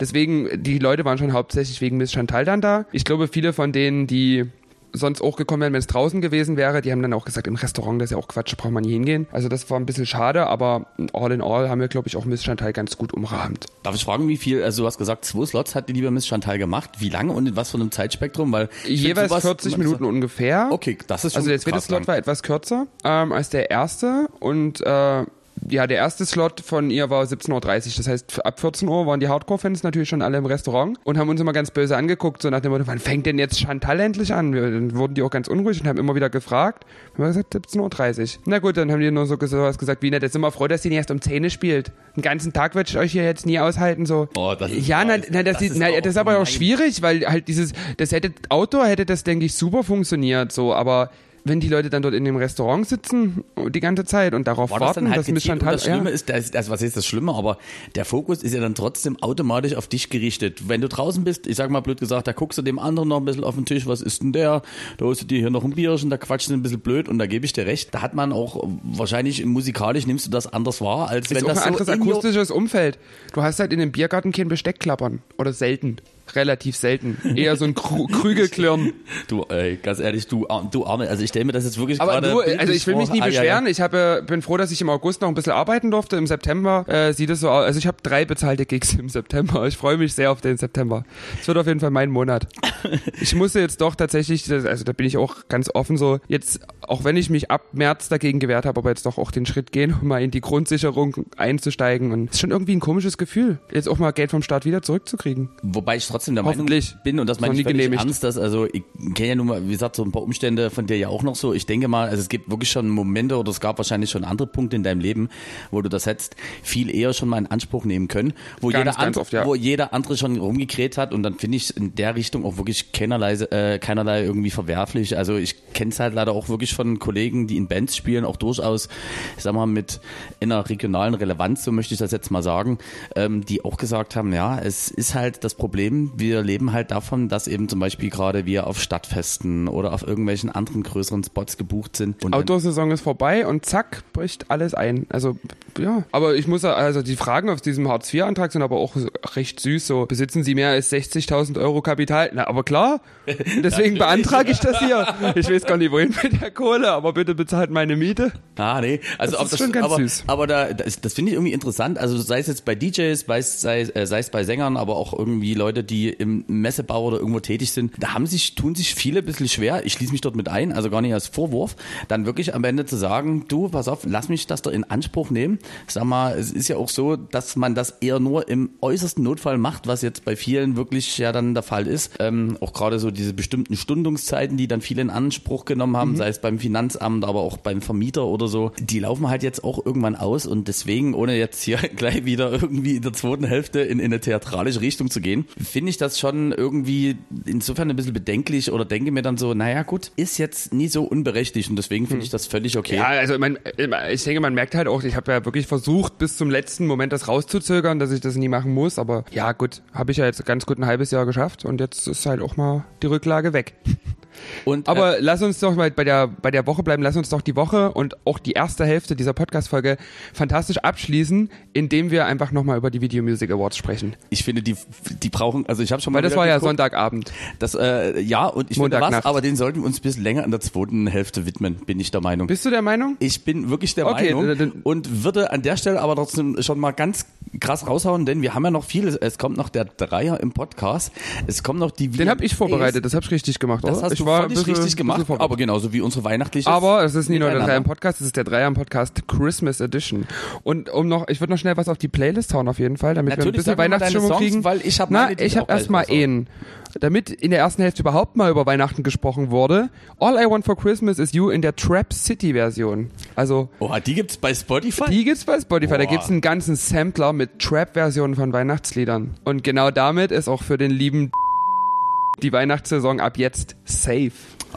deswegen, die Leute waren schon hauptsächlich wegen Miss Chantal dann da. Ich glaube, viele von denen, die sonst auch gekommen wären, wenn es draußen gewesen wäre. Die haben dann auch gesagt, im Restaurant, das ist ja auch Quatsch, braucht man nie hingehen. Also das war ein bisschen schade, aber all in all haben wir, glaube ich, auch Miss Chantal ganz gut umrahmt. Darf ich fragen, wie viel, also du hast gesagt, zwei Slots hat die liebe Miss Chantal gemacht. Wie lange und in was für einem Zeitspektrum? Weil Jeweils sowas, 40 Minuten so ungefähr. Okay, das ist schon Also der zweite Slot lang. war etwas kürzer ähm, als der erste und äh, ja, der erste Slot von ihr war 17.30 Uhr. Das heißt, ab 14 Uhr waren die Hardcore-Fans natürlich schon alle im Restaurant und haben uns immer ganz böse angeguckt, so nach dem Motto, wann fängt denn jetzt Chantal endlich an? Wir, dann wurden die auch ganz unruhig und haben immer wieder gefragt. Haben wir gesagt, 17.30 Uhr. Na gut, dann haben die nur so sowas gesagt, wie, na, jetzt sind wir froh, dass sie nicht erst um 10 spielt. Den ganzen Tag werde ich euch hier jetzt nie aushalten, so. Oh, das ist ja, na, na, das, das, ist, na, das ist aber auch schwierig, weil halt dieses, das hätte, Outdoor hätte das, denke ich, super funktioniert, so, aber wenn die Leute dann dort in dem Restaurant sitzen die ganze Zeit und darauf War das warten, dann halt dass Miss und Chantal, das Schlimme ja, ist, das, also was ist das Schlimme, aber der Fokus ist ja dann trotzdem automatisch auf dich gerichtet. Wenn du draußen bist, ich sag mal blöd gesagt, da guckst du dem anderen noch ein bisschen auf den Tisch, was ist denn der? Da holst du dir hier noch ein Bierchen, da quatschst du ein bisschen blöd und da gebe ich dir recht. Da hat man auch wahrscheinlich musikalisch nimmst du das anders wahr, als ist wenn auch das ein anderes so your- akustisches Umfeld. Du hast halt in dem Biergarten kein Besteck klappern oder selten. Relativ selten. Eher so ein Krü Krügelklirren. Du, ey, ganz ehrlich, du, du Arme, also ich stelle mir das jetzt wirklich Aber gerade du, also ich will mich nie Ah, ja, ja. beschweren. Ich habe, bin froh, dass ich im August noch ein bisschen arbeiten durfte. Im September äh, sieht es so aus. Also ich habe drei bezahlte Gigs im September. Ich freue mich sehr auf den September. Es wird auf jeden Fall mein Monat. Ich musste jetzt doch tatsächlich, also da bin ich auch ganz offen so, jetzt, auch wenn ich mich ab März dagegen gewehrt habe, aber jetzt doch auch den Schritt gehen, um mal in die Grundsicherung einzusteigen. Und es ist schon irgendwie ein komisches Gefühl, jetzt auch mal Geld vom Staat wieder zurückzukriegen. Wobei ich trotzdem der Meinung bin, und das meine ich genehmigt. ernst, dass, also ich kenne ja nun mal, wie gesagt, so ein paar Umstände von dir ja auch noch so. Ich denke mal, also es gibt wirklich schon Momente oder es gab wahrscheinlich schon andere Punkte in deinem Leben, wo du das hättest viel eher schon mal in Anspruch nehmen können, wo, Ganz, jeder, ganz andere, oft, ja. wo jeder andere schon rumgekräht hat und dann finde ich in der Richtung auch wirklich keinerlei, äh, keinerlei irgendwie verwerflich. Also ich kenne es halt leider auch wirklich von Kollegen, die in Bands spielen, auch durchaus, ich sag mal, mit einer regionalen Relevanz, so möchte ich das jetzt mal sagen, ähm, die auch gesagt haben, ja, es ist halt das Problem, wir leben halt davon, dass eben zum Beispiel gerade wir auf Stadtfesten oder auf irgendwelchen anderen größeren Spots gebucht sind. Und Outdoor-Saison ist vorbei und zack, bricht alles ein. Also, ja. Aber ich muss, also die Fragen auf diesem Hartz-IV-Antrag sind aber auch recht süß. So, besitzen Sie mehr als 60.000 Euro Kapital? Na, aber klar. Deswegen beantrage ich das hier. Ich weiß gar nicht, wohin mit der Kohle, aber bitte bezahlt meine Miete. Ah, nee. Also, Das ist schon ganz aber, süß. Aber da, das, das finde ich irgendwie interessant. Also, sei es jetzt bei DJs, sei es, äh, sei es bei Sängern, aber auch irgendwie Leute, die im Messebau oder irgendwo tätig sind. Da haben sich, tun sich viele ein bisschen schwer. Ich schließe mich dort mit ein, also gar nicht als Vorwurf. Dann wirklich am Ende zu sagen, du, pass auf, lass mich das doch in Anspruch nehmen. Sag mal, es ist ja auch so, dass man das eher nur im äußersten Notfall macht, was jetzt bei vielen wirklich ja dann der Fall ist. Ähm, auch gerade so diese bestimmten Stundungszeiten, die dann viele in Anspruch genommen haben, sei es beim Finanzamt, aber auch beim Vermieter oder so, die laufen halt jetzt auch irgendwann aus und deswegen, ohne jetzt hier gleich wieder irgendwie in der zweiten Hälfte in, in eine theatralische Richtung zu gehen, finde ich das schon irgendwie insofern ein bisschen bedenklich oder denke mir dann so, naja gut, ist jetzt nie so unberechtigt und deswegen finde ich das völlig okay. Ja, also man, ich denke, man merkt halt auch, ich habe ja wirklich versucht, bis zum letzten Moment das rauszuzögern, dass ich das nie machen muss. Aber ja, gut, habe ich ja jetzt ganz gut ein halbes Jahr geschafft und jetzt ist halt auch mal die Rücklage weg. Und, äh, Aber lass uns doch mal bei der, bei der Woche bleiben, lass uns doch die Woche und auch die erste Hälfte dieser Podcast-Folge fantastisch abschließen, indem wir einfach nochmal über die Video Music Awards sprechen. ich finde, die, die brauchen, also ich habe schon mal Weil das war ja geguckt. Sonntagabend. Das, äh, ja, und ich finde was, aber den sollten wir uns bis länger in der zweiten Hälfte widmen, bin ich der Meinung. Bist du der Meinung? Ich bin wirklich der Okay, Meinung dann- und würde an der Stelle aber trotzdem schon mal ganz krass raushauen, denn wir haben ja noch vieles. Es kommt noch der Dreier im Podcast. Es kommt noch die Den habe ich vorbereitet, das habe ich richtig gemacht. Das oder? hast ich du war ein bisschen- richtig gemacht, aber genauso wie unsere weihnachtliche. Aber es ist nicht nur der. Dreier Podcast, es ist der Dreier Podcast Christmas Edition. Und um noch, ich würde noch schnell was auf die Playlist hauen auf jeden Fall, damit wir ein Natürlich, bisschen Weihnachtsstimmung kriegen. weil ich Na, ich ich habe gleich erstmal einen. Damit in der ersten Hälfte überhaupt mal über Weihnachten gesprochen wurde, All I Want for Christmas is You in der Trap City Version. Also Oh, die gibt's bei Spotify? die gibt's bei Spotify. Da Boah. gibt's einen ganzen Sampler mit Trap-Versionen von Weihnachtsliedern. Und genau damit ist auch für den lieben die Weihnachtssaison ab jetzt safe.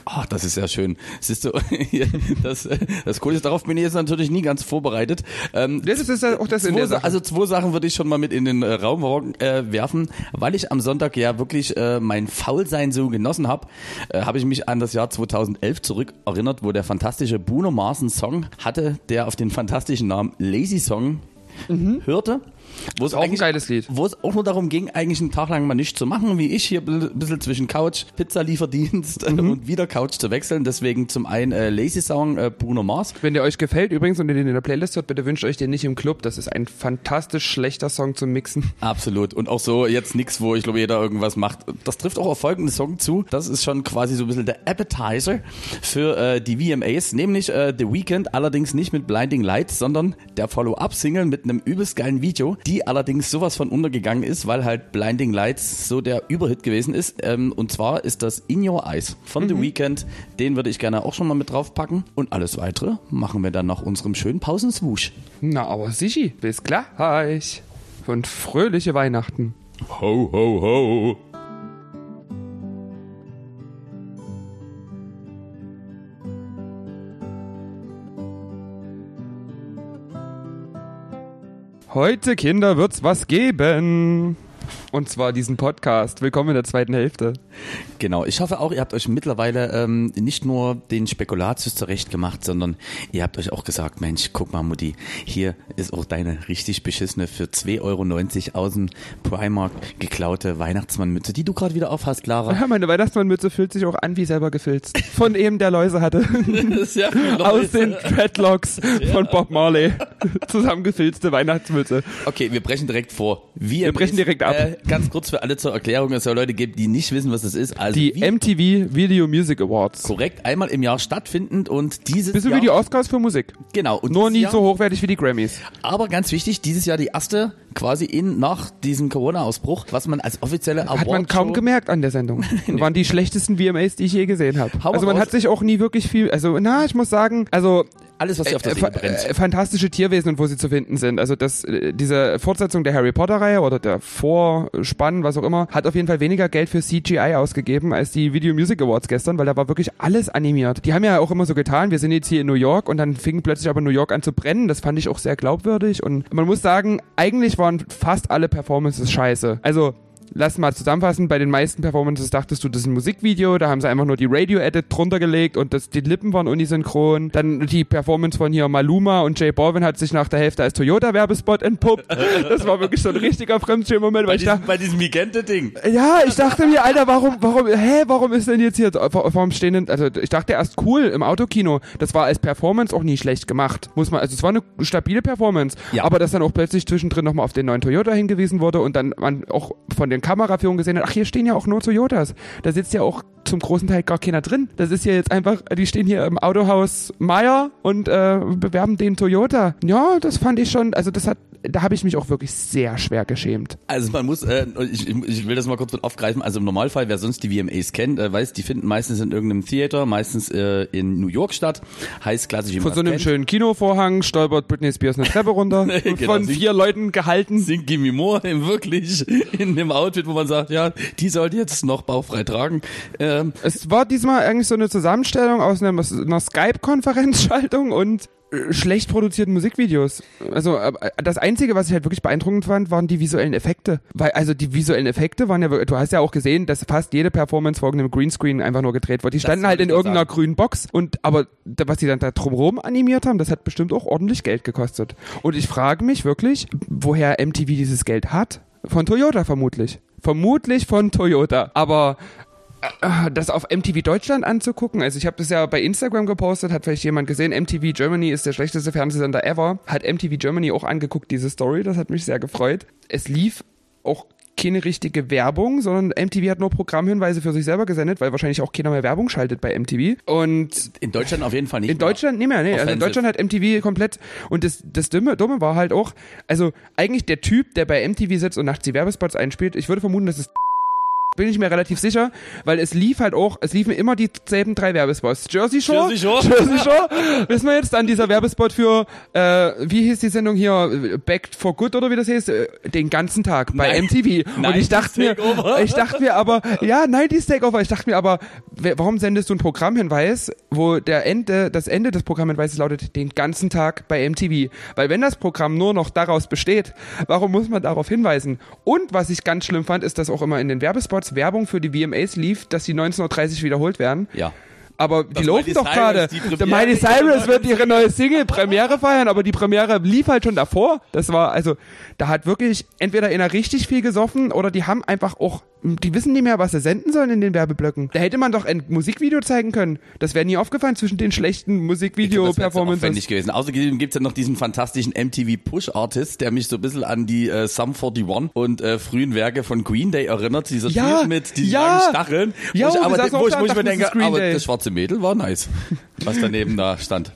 Ach, das ist ja schön. Siehst du, das, das Coole ist, darauf bin ich jetzt natürlich nie ganz vorbereitet. Ähm, Das ist ja auch das in zwei, der Sa- Sache. also zwei Sachen würde ich schon mal mit in den äh, Raum äh, werfen, weil ich am Sonntag ja wirklich äh, mein Faulsein so genossen habe, äh, habe ich mich an das Jahr 2011 zurück erinnert, wo der fantastische Bruno Mars einen Song hatte, der auf den fantastischen Namen Lazy Song hörte. Wo es auch ein geiles Lied. Wo es auch nur darum ging, eigentlich einen Tag lang mal nichts zu machen, wie ich hier ein bisschen zwischen Couch, Pizzalieferdienst Mhm. und wieder Couch zu wechseln. Deswegen zum einen äh, Lazy Song äh, Bruno Mars. Wenn der euch gefällt übrigens und ihr den in der Playlist hört, bitte wünscht euch den nicht im Club. Das ist ein fantastisch schlechter Song zum Mixen. Absolut. Und auch so jetzt nichts, wo ich glaube, jeder irgendwas macht. Das trifft auch auf folgenden Song zu. Das ist schon quasi so ein bisschen der Appetizer für äh, die VMAs, nämlich äh, The Weeknd, allerdings nicht mit Blinding Lights, sondern der Follow-up-Single mit einem übelst geilen Video, die allerdings sowas von untergegangen ist, weil halt Blinding Lights so der Überhit gewesen ist. Ähm, und zwar ist das In Your Eyes von The Weeknd. Den würde ich gerne auch schon mal mit draufpacken. Und alles weitere machen wir dann nach unserem schönen Pausenswoosh. Na, aber sichi, bis gleich. Und fröhliche Weihnachten. Ho, ho, ho. Heute, Kinder, wird's was geben. Und zwar diesen Podcast. Willkommen in der zweiten Hälfte. Genau, ich hoffe auch, ihr habt euch mittlerweile ähm, nicht nur den Spekulatius zurecht gemacht, sondern ihr habt euch auch gesagt, Mensch, guck mal Mutti, hier ist auch deine richtig beschissene für 2,90 Euro aus dem Primark geklaute Weihnachtsmannmütze, die du gerade wieder aufhast, Clara. Ja, meine Weihnachtsmannmütze fühlt sich auch an wie selber gefilzt. Von eben der Läuse hatte. ja, Aus den Dreadlocks von Bob Marley. Zusammengefilzte Weihnachtsmütze. Okay, wir brechen direkt vor. Wie Wir brechen direkt ab. Äh, ganz kurz für alle zur Erklärung, es soll Leute geben, die nicht wissen, was das ist. Also Die wie MTV Video Music Awards. korrekt einmal im Jahr stattfindend und dieses Bisschen Jahr wie die Oscars für Musik. genau und Nur nie Jahr, so hochwertig wie die Grammys. Aber ganz wichtig, dieses Jahr die erste quasi in nach diesem Corona-Ausbruch, was man als offizielle Award Hat man kaum gemerkt an der Sendung. Das waren die schlechtesten VMAs, die ich je gesehen habe. Also man raus. hat sich auch nie wirklich viel, also na, ich muss sagen, also alles, was dir auf der äh, Seele brennt. äh, fantastische Tierwesen und wo sie zu finden sind. Also das, äh, diese Fortsetzung der Harry Potter Reihe oder der Vorspann, was auch immer, hat auf jeden Fall weniger Geld für CGI ausgegeben als die Video Music Awards gestern, weil da war wirklich alles animiert. Die haben ja auch immer so getan, wir sind jetzt hier in New York und dann fing plötzlich aber New York an zu brennen. Das fand ich auch sehr glaubwürdig und man muss sagen, eigentlich waren fast alle Performances scheiße. Also Lass mal zusammenfassen, bei den meisten Performances dachtest du, das ist ein Musikvideo, da haben sie einfach nur die Radio-Edit drunter gelegt und das, die Lippen waren unisynchron. Dann die Performance von hier Maluma und Jay Balvin hat sich nach der Hälfte als Toyota-Werbespot entpuppt. Das war wirklich so ein richtiger Fremdschirm-Moment, ich dachte, bei diesem Migente-Ding. ja, ich dachte mir, Alter, warum, warum, hä, warum ist denn jetzt hier, warum stehen denn, also ich dachte erst cool im Autokino, das war als Performance auch nie schlecht gemacht, muss man, also es war eine stabile Performance, Ja. aber dass dann auch plötzlich zwischendrin nochmal auf den neuen Toyota hingewiesen wurde und dann man auch von den Kameraführungen gesehen hat, ach, hier stehen ja auch nur Toyotas, da sitzt ja auch zum großen Teil gar keiner drin, das ist ja jetzt einfach, die stehen hier im Autohaus Meier und äh, bewerben den Toyota. Ja, das fand ich schon, also das hat, da habe ich mich auch wirklich sehr schwer geschämt. Also man muss, äh, ich, ich will das mal kurz mit aufgreifen. Also im Normalfall, wer sonst die VMAs kennt, äh, weiß, die finden meistens in irgendeinem Theater, meistens äh, in New York statt. Heißt klassisch, Von so einem kennt. schönen Kinovorhang stolpert Britney Spears eine Treppe runter, Genau, von vier Leuten gehalten. Sing Gimme More, wirklich in dem Outfit, wo man sagt, ja, die sollte jetzt noch bauchfrei tragen. Ähm, Es war diesmal eigentlich so eine Zusammenstellung aus einer, einer Skype-Konferenzschaltung und äh, schlecht produzierten Musikvideos. Also äh, das Einzige, was ich halt wirklich beeindruckend fand, waren die visuellen Effekte. Weil, also die visuellen Effekte waren ja, wirklich- du hast ja auch gesehen, dass fast jede Performance vor irgendeinem Greenscreen einfach nur gedreht wurde. Die standen halt in irgendeiner sagen. grünen Box und aber was die dann da drumherum animiert haben, das hat bestimmt auch ordentlich Geld gekostet. Und ich frage mich wirklich, woher MTV dieses Geld hat. Von Toyota vermutlich. Vermutlich von Toyota. Aber äh, das auf MTV Deutschland anzugucken. Also ich habe das ja bei Instagram gepostet, hat vielleicht jemand gesehen, MTV Germany ist der schlechteste Fernsehsender ever. Hat MTV Germany auch angeguckt, diese Story, das hat mich sehr gefreut. Es lief auch keine richtige Werbung, sondern MTV hat nur Programmhinweise für sich selber gesendet, weil wahrscheinlich auch keiner mehr Werbung schaltet bei MTV. Und in Deutschland auf jeden Fall nicht. in Deutschland nicht mehr, nee. Also in. Deutschland hat MTV komplett und das, das Dumme, Dumme war halt auch, also eigentlich der Typ, der bei MTV sitzt und nachts die Werbespots einspielt, ich würde vermuten, das ist bin ich mir relativ sicher, weil es lief halt auch, es liefen immer dieselben drei Werbespots. Jersey Shore, Jersey Shore. Jersey Shore. Wissen wir jetzt dann dieser Werbespot für, äh, wie hieß die Sendung hier, Back for Good oder wie das heißt, äh, den ganzen Tag bei Nein. MTV. Und 90s ich dachte mir, ich dachte mir aber, ja, 90s Takeover, ich dachte mir aber, warum sendest du einen Programmhinweis, wo der Ende, das Ende des Programmhinweises lautet, den ganzen Tag bei MTV? Weil wenn das Programm nur noch daraus besteht, warum muss man darauf hinweisen? Und was ich ganz schlimm fand, ist, dass auch immer in den Werbespots Werbung für die VMAs lief, dass die 19.30 Uhr wiederholt werden. Ja. Aber die Dass laufen doch gerade. die Miley Cyrus wird ihre neue Single Premiere feiern, aber die Premiere lief halt schon davor. Das war, also, da hat wirklich entweder einer richtig viel gesoffen oder die haben einfach auch, die wissen nicht mehr, was sie senden sollen in den Werbeblöcken. Da hätte man doch ein Musikvideo zeigen können. Das wäre nie aufgefallen zwischen den schlechten Das wäre Musikvideo-Performances. gewesen. Außerdem gibt's ja noch diesen fantastischen MTV Push Artist, der mich so ein bisschen an die äh, Sum 41 und äh, frühen Werke von Green Day erinnert. Dieser Ja, Typ mit diesen ja. langen Stacheln. Ja, wo ich, aber, wo ich, wo ich mir das denke, aber das schwarze Mädel war nice, was daneben da stand.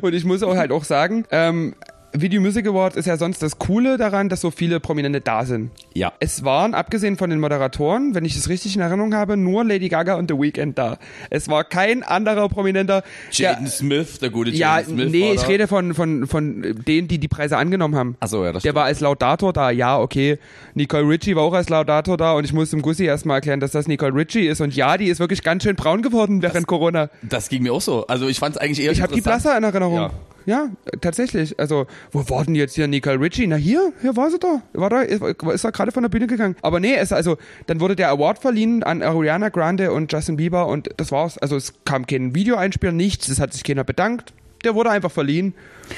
Und ich muss auch halt auch sagen, ähm, Video Music Awards ist ja sonst das Coole daran, dass so viele Prominente da sind. Ja. Es waren, abgesehen von den Moderatoren, wenn ich es richtig in Erinnerung habe, nur Lady Gaga und The Weeknd da. Es war kein anderer Prominenter. Jaden der, Smith, der gute Jaden ja, Smith. nee, ich rede von, von, von denen, die die Preise angenommen haben. Ach so, ja, das Der war als Laudator da, ja, okay. Nicole Richie war auch als Laudator da und ich muss dem Gussi erstmal erklären, dass das Nicole Richie ist. Und ja, die ist wirklich ganz schön braun geworden während Corona. Das ging mir auch so. Also ich fand es eigentlich eher Ich habe die blasser in Erinnerung. Ja. Ja, tatsächlich. Also, wo war denn jetzt hier Nicole Ritchie? Na hier, hier war sie da. War da, ist da gerade von der Bühne gegangen. Aber nee, es, also, dann wurde der Award verliehen an Ariana Grande und Justin Bieber und das war's. Also es kam kein Videoeinspiel, nichts, es hat sich keiner bedankt. Der wurde einfach verliehen.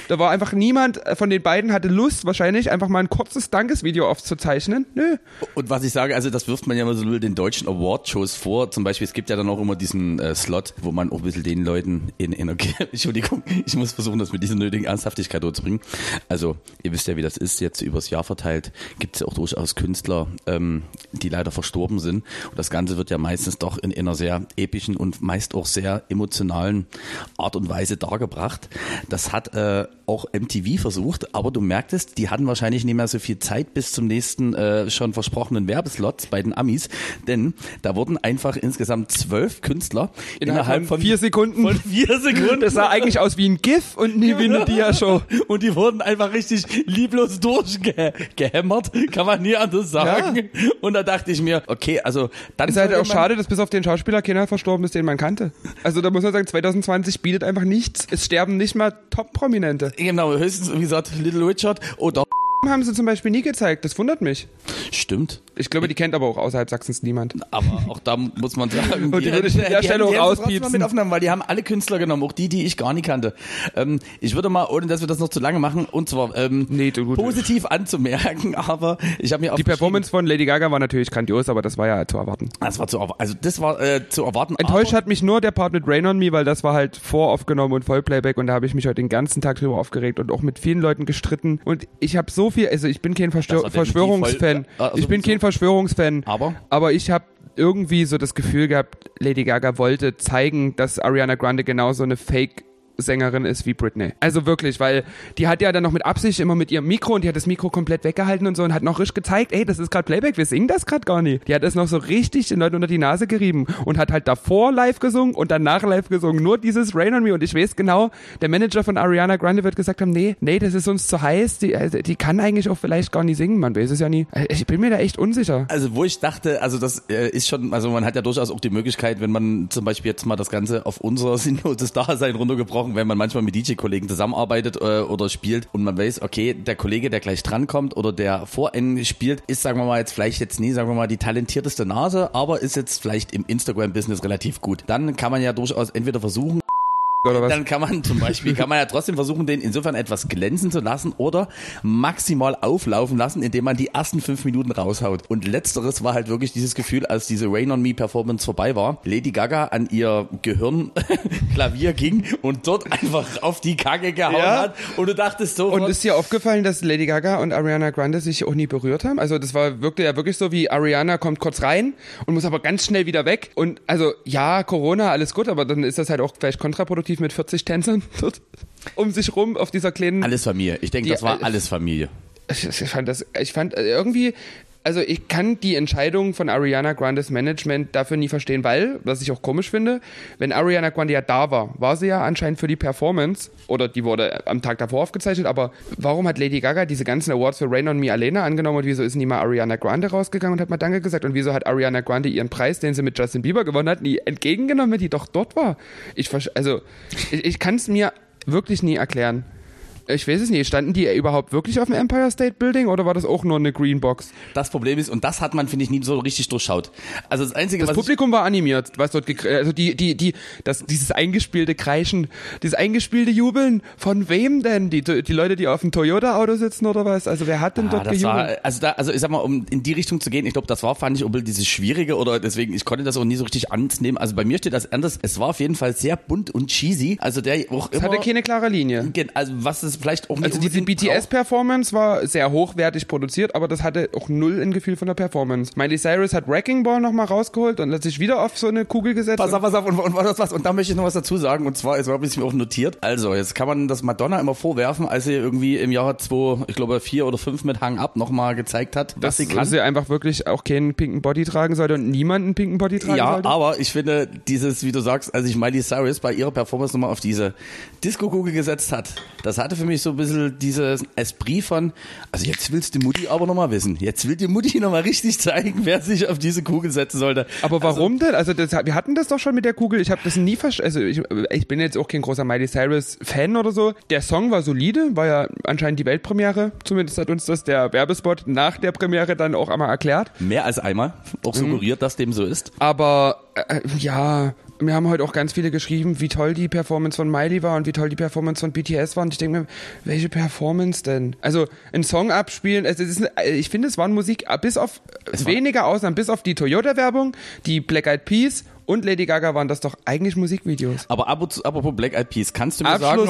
Da war einfach niemand von den beiden hatte Lust, wahrscheinlich einfach mal ein kurzes Dankesvideo aufzuzeichnen. Nö. Und was ich sage, also das wirft man ja immer so den deutschen Award-Shows vor. Zum Beispiel, es gibt ja dann auch immer diesen äh, Slot, wo man auch ein bisschen den Leuten in, okay, Entschuldigung, ich muss versuchen, das mit dieser nötigen Ernsthaftigkeit durchzubringen. Also, ihr wisst ja, wie das ist, jetzt übers Jahr verteilt, gibt es ja auch durchaus Künstler, ähm, die leider verstorben sind. Und das Ganze wird ja meistens doch in, in einer sehr epischen und meist auch sehr emotionalen Art und Weise dargebracht. Das hat äh, auch MTV versucht, aber du merktest, die hatten wahrscheinlich nicht mehr so viel Zeit bis zum nächsten äh, schon versprochenen Werbeslots bei den Amis, denn da wurden einfach insgesamt zwölf Künstler innerhalb, innerhalb von, vier Sekunden. Von vier Sekunden. Das sah eigentlich aus wie ein GIF und nie wie eine Dia-Show. Und die wurden einfach richtig lieblos durchgehämmert, kann man nie anders sagen. Ja. Und da dachte ich mir, okay, also dann ist halt auch schade, dass bis auf den Schauspieler keiner verstorben ist, den man kannte. Also da muss man sagen, 2020 bietet einfach nichts. Es sterben nicht mal Top-Prominente. Genau, höchstens, wie gesagt, Little Richard oder haben sie zum Beispiel nie gezeigt. Das wundert mich. Stimmt. Ich glaube, die kennt aber auch außerhalb Sachsens niemand. Aber auch da muss man sagen, Und die, die an der Stelle auch rauspiepsen. mit aufnehmen, weil die haben alle Künstler genommen, auch die, die ich gar nicht kannte. Ähm, ich würde mal, ohne dass wir das noch zu lange machen, und zwar ähm, nee, gut, positiv anzumerken, aber ich habe mir Die Performance von Lady Gaga war natürlich grandios, aber das war ja zu erwarten. Das war zu erwarten. Also das war äh, zu erwarten. Enttäuscht hat mich nur der Part mit Rain on Me, weil das war halt voraufgenommen und Vollplayback und da habe ich mich heute den ganzen Tag drüber aufgeregt und auch mit vielen Leuten gestritten. Und ich habe so viel, also ich bin kein Verstör Verschwörungsfan. Voll, also ich bin kein Verschwörungsfan. Aber? Aber ich habe irgendwie so das Gefühl gehabt, Lady Gaga wollte zeigen, dass Ariana Grande genauso eine Fake Sängerin ist wie Britney. Also wirklich, weil die hat ja dann noch mit Absicht immer mit ihrem Mikro und die hat das Mikro komplett weggehalten und so und hat noch richtig gezeigt, ey, das ist gerade Playback, wir singen das gerade gar nicht. Die hat das noch so richtig den Leuten unter die Nase gerieben und hat halt davor live gesungen und danach live gesungen. Nur dieses Rain on Me und ich weiß genau, der Manager von Ariana Grande wird gesagt haben, nee, nee, das ist uns zu heiß, die, also, die kann eigentlich auch vielleicht gar nicht singen, man weiß es ja nie. Ich bin mir da echt unsicher. Also wo ich dachte, also das äh, ist schon, also man hat ja durchaus auch die Möglichkeit, wenn man zum Beispiel jetzt mal das Ganze auf unser sinnloses Dasein runtergebrochen gesprochen, wenn man manchmal mit DJ-Kollegen zusammenarbeitet äh, oder spielt und man weiß, okay, der Kollege, der gleich drankommt oder der vor einem spielt, ist, sagen wir mal, jetzt vielleicht jetzt nie, sagen wir mal, die talentierteste Nase, aber ist jetzt vielleicht im Instagram-Business relativ gut. Dann kann man ja durchaus entweder versuchen, oder was? Dann kann man zum Beispiel, kann man ja trotzdem versuchen, den insofern etwas glänzen zu lassen oder maximal auflaufen lassen, indem man die ersten fünf Minuten raushaut. Und letzteres war halt wirklich dieses Gefühl, als diese Rain on Me Performance vorbei war, Lady Gaga an ihr Gehirn Klavier ging und dort einfach auf die Kacke gehauen ja. hat und du dachtest so. Und ist dir aufgefallen, dass Lady Gaga und Ariana Grande sich auch nie berührt haben? Also das war wirklich ja wirklich so wie Ariana kommt kurz rein und muss aber ganz schnell wieder weg und also ja, Corona, alles gut, aber dann ist das halt auch vielleicht kontraproduktiv kollektiv mit 40 Tänzern dort um sich rum auf dieser kleinen. Alles Familie. Ich denke, das war alles Familie. Ich, ich, fand das, ich fand äh, irgendwie, also ich kann die Entscheidung von Ariana Grandes Management dafür nie verstehen, weil, was ich auch komisch finde, wenn Ariana Grande ja da war, war sie ja anscheinend für die Performance oder die wurde am Tag davor aufgezeichnet, aber warum hat Lady Gaga diese ganzen Awards für Rain on Me alleine angenommen und wieso ist nie mal Ariana Grande rausgegangen und hat mal Danke gesagt und wieso hat Ariana Grande ihren Preis, den sie mit Justin Bieber gewonnen hat, nie entgegengenommen, wenn die doch dort war? Ich, also, ich, ich kann es mir wirklich nie erklären ich weiß es nicht, standen die überhaupt wirklich auf dem Empire State Building oder war das auch nur eine Greenbox? Das Problem ist, und das hat man, finde ich, nie so richtig durchschaut. Also das Einzige, das was Publikum war animiert, was dort, also die, die, die, das, dieses eingespielte Kreischen, dieses eingespielte Jubeln, von wem denn? Die, die Leute, die auf dem Toyota-Auto sitzen oder was? Also wer hat denn ah, dort das gejubelt? War, also da, also ich sag mal, um in die Richtung zu gehen, ich glaube, das war, fand ich, um dieses Schwierige oder deswegen, ich konnte das auch nie so richtig annehmen. Also bei mir steht das anders. Es war auf jeden Fall sehr bunt und cheesy. Also der auch es immer. hatte keine klare Linie. Also was es vielleicht auch nicht also die BTS-Performance war sehr hochwertig produziert, aber das hatte auch null ein Gefühl von der Performance. Miley Cyrus hat Wrecking Ball nochmal rausgeholt und hat sich wieder auf so eine Kugel gesetzt. Pass auf, pass auf, und, und, und, was, und da möchte ich noch was dazu sagen, und zwar, es war ein bisschen auch notiert. Also, jetzt kann man das Madonna immer vorwerfen, als sie irgendwie im Jahr 2, ich glaube, vier oder fünf mit Hang Up nochmal gezeigt hat, dass sie kann. Dass sie einfach wirklich auch keinen pinken Body tragen sollte und niemanden pinken Body tragen ja, sollte. Ja, aber ich finde, dieses, wie du sagst, als ich Miley Cyrus bei ihrer Performance nochmal auf diese Disco-Kugel gesetzt hat, das hatte für mich mich so ein bisschen dieses Esprit von, also jetzt willst du Mutti aber nochmal wissen. Jetzt will die Mutti nochmal richtig zeigen, wer sich auf diese Kugel setzen sollte. Aber warum denn? Also das, wir hatten das doch schon mit der Kugel. Ich habe das nie verstanden. Also ich, ich bin jetzt auch kein großer Miley Cyrus Fan oder so. Der Song war solide, war ja anscheinend die Weltpremiere. Zumindest hat uns das der Werbespot nach der Premiere dann auch einmal erklärt. Mehr als einmal. Auch suggeriert, dass dem so ist. Aber äh, ja, mir haben heute auch ganz viele geschrieben, wie toll die Performance von Miley war und wie toll die Performance von BTS war. Und ich denke mir, welche Performance denn? Also ein Song abspielen, es ist, ich finde, es waren Musik bis auf Es weniger Ausnahmen, bis auf die Toyota-Werbung, die Black Eyed Peas und Lady Gaga waren das doch eigentlich Musikvideos. Aber ap- apropos Black Eyed Peas, kannst du mir sagen,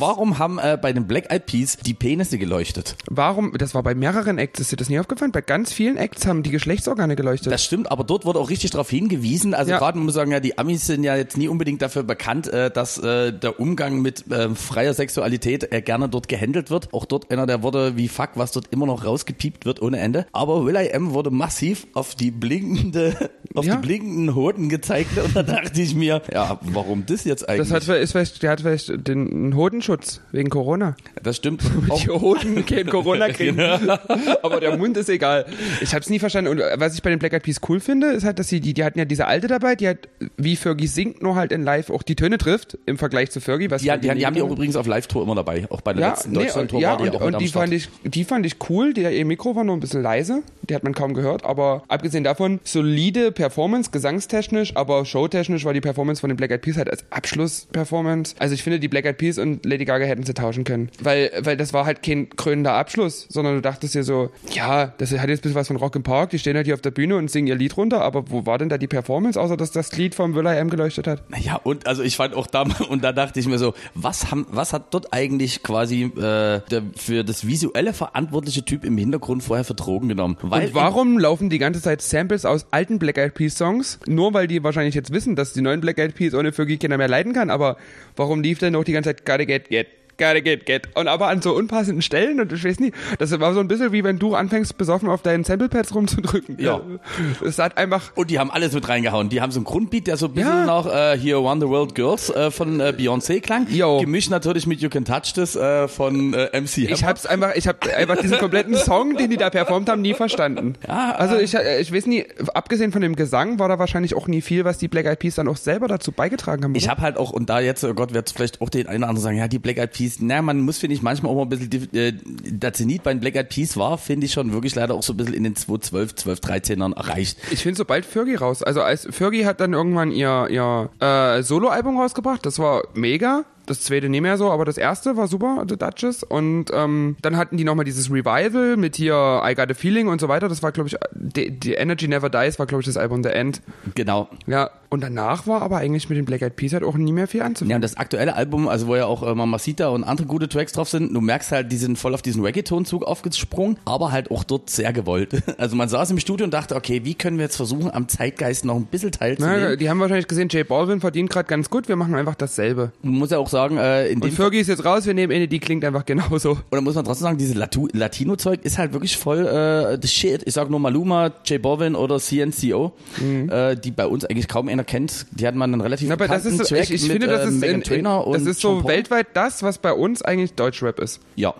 warum haben äh, bei den Black Eyed Peas die Penisse geleuchtet? Warum, das war bei mehreren Acts, ist dir das nie aufgefallen? Bei ganz vielen Acts haben die Geschlechtsorgane geleuchtet. Das stimmt, aber dort wurde auch richtig darauf hingewiesen. Also Ja. gerade man muss sagen, ja, die Amis sind ja jetzt nie unbedingt dafür bekannt, äh, dass äh, der Umgang mit äh, freier Sexualität äh, gerne dort gehandelt wird. Auch dort einer der Worte wie Fuck, was dort immer noch rausgepiept wird ohne Ende. Aber Will I M wurde massiv auf die blinkende, auf Ja. die blinkenden Hoden gezeigt und da dachte ich mir, ja, warum das jetzt eigentlich? das hat, vielleicht- der hat vielleicht den Hodenschutz wegen Corona. das stimmt. Auch, Die Hoden kein Corona kriegen. Aber der Mund ist egal. Ich habe es nie verstanden. Und was ich bei den Black Eyed Peas cool finde, ist halt, dass sie, die, die hatten ja diese alte dabei, die hat, wie Fergie singt, nur halt in live auch die Töne trifft, im Vergleich zu Fergie. Was die, die, Fergie die haben die auch übrigens auf Live-Tour immer dabei. Auch bei der ja, letzten nee, Deutschland-Tour ja, war die und, und die fand ich, die fand ich cool. Die, ihr Mikro war nur ein bisschen leise. Die hat man kaum gehört. Aber abgesehen davon, solide Performance, gesangstechnisch, aber showtechnisch war die Performance von den Black Eyed Peas halt als Abschluss-Performance. Also ich finde, die Black Eyed Peas und Lady Gaga hätten sie tauschen können. Weil, weil das war halt kein krönender Abschluss, sondern du dachtest dir so, ja, das hat jetzt ein bisschen was von Rock im Park. Die stehen halt hier auf der Bühne und singen ihr Lied runter. Aber wo war denn da die Performance, außer dass das Lied vom Will I Am geleuchtet hat? Ja, und also ich fand auch da, und da dachte ich mir so, was haben, was hat dort eigentlich quasi äh, der für das visuelle verantwortliche Typ im Hintergrund vorher für Drogen genommen? Weil Und warum laufen die ganze Zeit Samples aus alten Black Eyed Peas Songs? Nur weil die wahrscheinlich jetzt wissen, dass die neuen Black Eyed Peas ohne Fergie keiner mehr leiden kann. Aber warum lief denn noch die ganze Zeit Gotta Get Get? Gotta get, get. Und aber an so unpassenden Stellen und ich weiß nicht, das war so ein bisschen wie wenn du anfängst, besoffen auf deinen Samplepads rumzudrücken. Ja. Es hat einfach, und die haben alles mit reingehauen. Die haben so einen Grundbeat, der so ein bisschen Ja. nach äh, hier One the World Girls äh, von äh, Beyoncé klang. Jo. Gemischt natürlich mit You Can Touch This äh, von äh, MC ich Hammer. hab's einfach, ich hab einfach diesen kompletten Song, den die da performt haben, nie verstanden. Ja, Also ich, äh, ich weiß nie, abgesehen von dem Gesang war da wahrscheinlich auch nie viel, was die Black Eyed Peas dann auch selber dazu beigetragen haben. Ich oder? habe halt auch, und da jetzt, oh Gott, wird vielleicht auch den einen oder anderen sagen, ja, die Black Eyed Peas, na, man muss, finde ich, manchmal auch mal ein bisschen, äh, der Zenit bei den Black Eyed Peas war, finde ich schon wirklich leider auch so ein bisschen in den 2012, 12, 13ern erreicht. Ich finde sobald Fergie raus. Also als Fergie hat dann irgendwann ihr, ihr äh, Soloalbum rausgebracht. Das war mega. Das zweite nicht mehr so, aber das erste war super, The Duchess. Und ähm, dann hatten die nochmal dieses Revival mit hier I Got a Feeling und so weiter. Das war, glaube ich, die, die Energy Never Dies war, glaube ich, das Album The End. Genau. Ja. Und danach war aber eigentlich mit den Black Eyed Peas halt auch nie mehr viel Ja, anzufangen. und das aktuelle Album, also wo ja auch äh, Mamacita und andere gute Tracks drauf sind, du merkst halt, die sind voll auf diesen Reggaeton-Zug aufgesprungen, aber halt auch dort sehr gewollt. Also man saß im Studio und dachte, okay, wie können wir jetzt versuchen, am Zeitgeist noch ein bisschen Na, teilzunehmen? die haben wahrscheinlich gesehen, J Balvin verdient gerade ganz gut, wir machen einfach dasselbe. Man muss ja auch sagen, äh, in Und dem Fergie ist jetzt raus, wir nehmen eine, die klingt einfach genauso. Oder muss man trotzdem sagen, dieses Latino-Zeug ist halt wirklich voll äh, the shit. Ich sag nur Maluma, J Balvin oder CNCO, äh, die bei uns eigentlich kaum einer kennt. Die hatten man einen relativ Na, aber das ist so, Track ich, ich mit finde, das äh, ist, in, in, das ist so weltweit das, was bei uns eigentlich Deutschrap ist. Ja.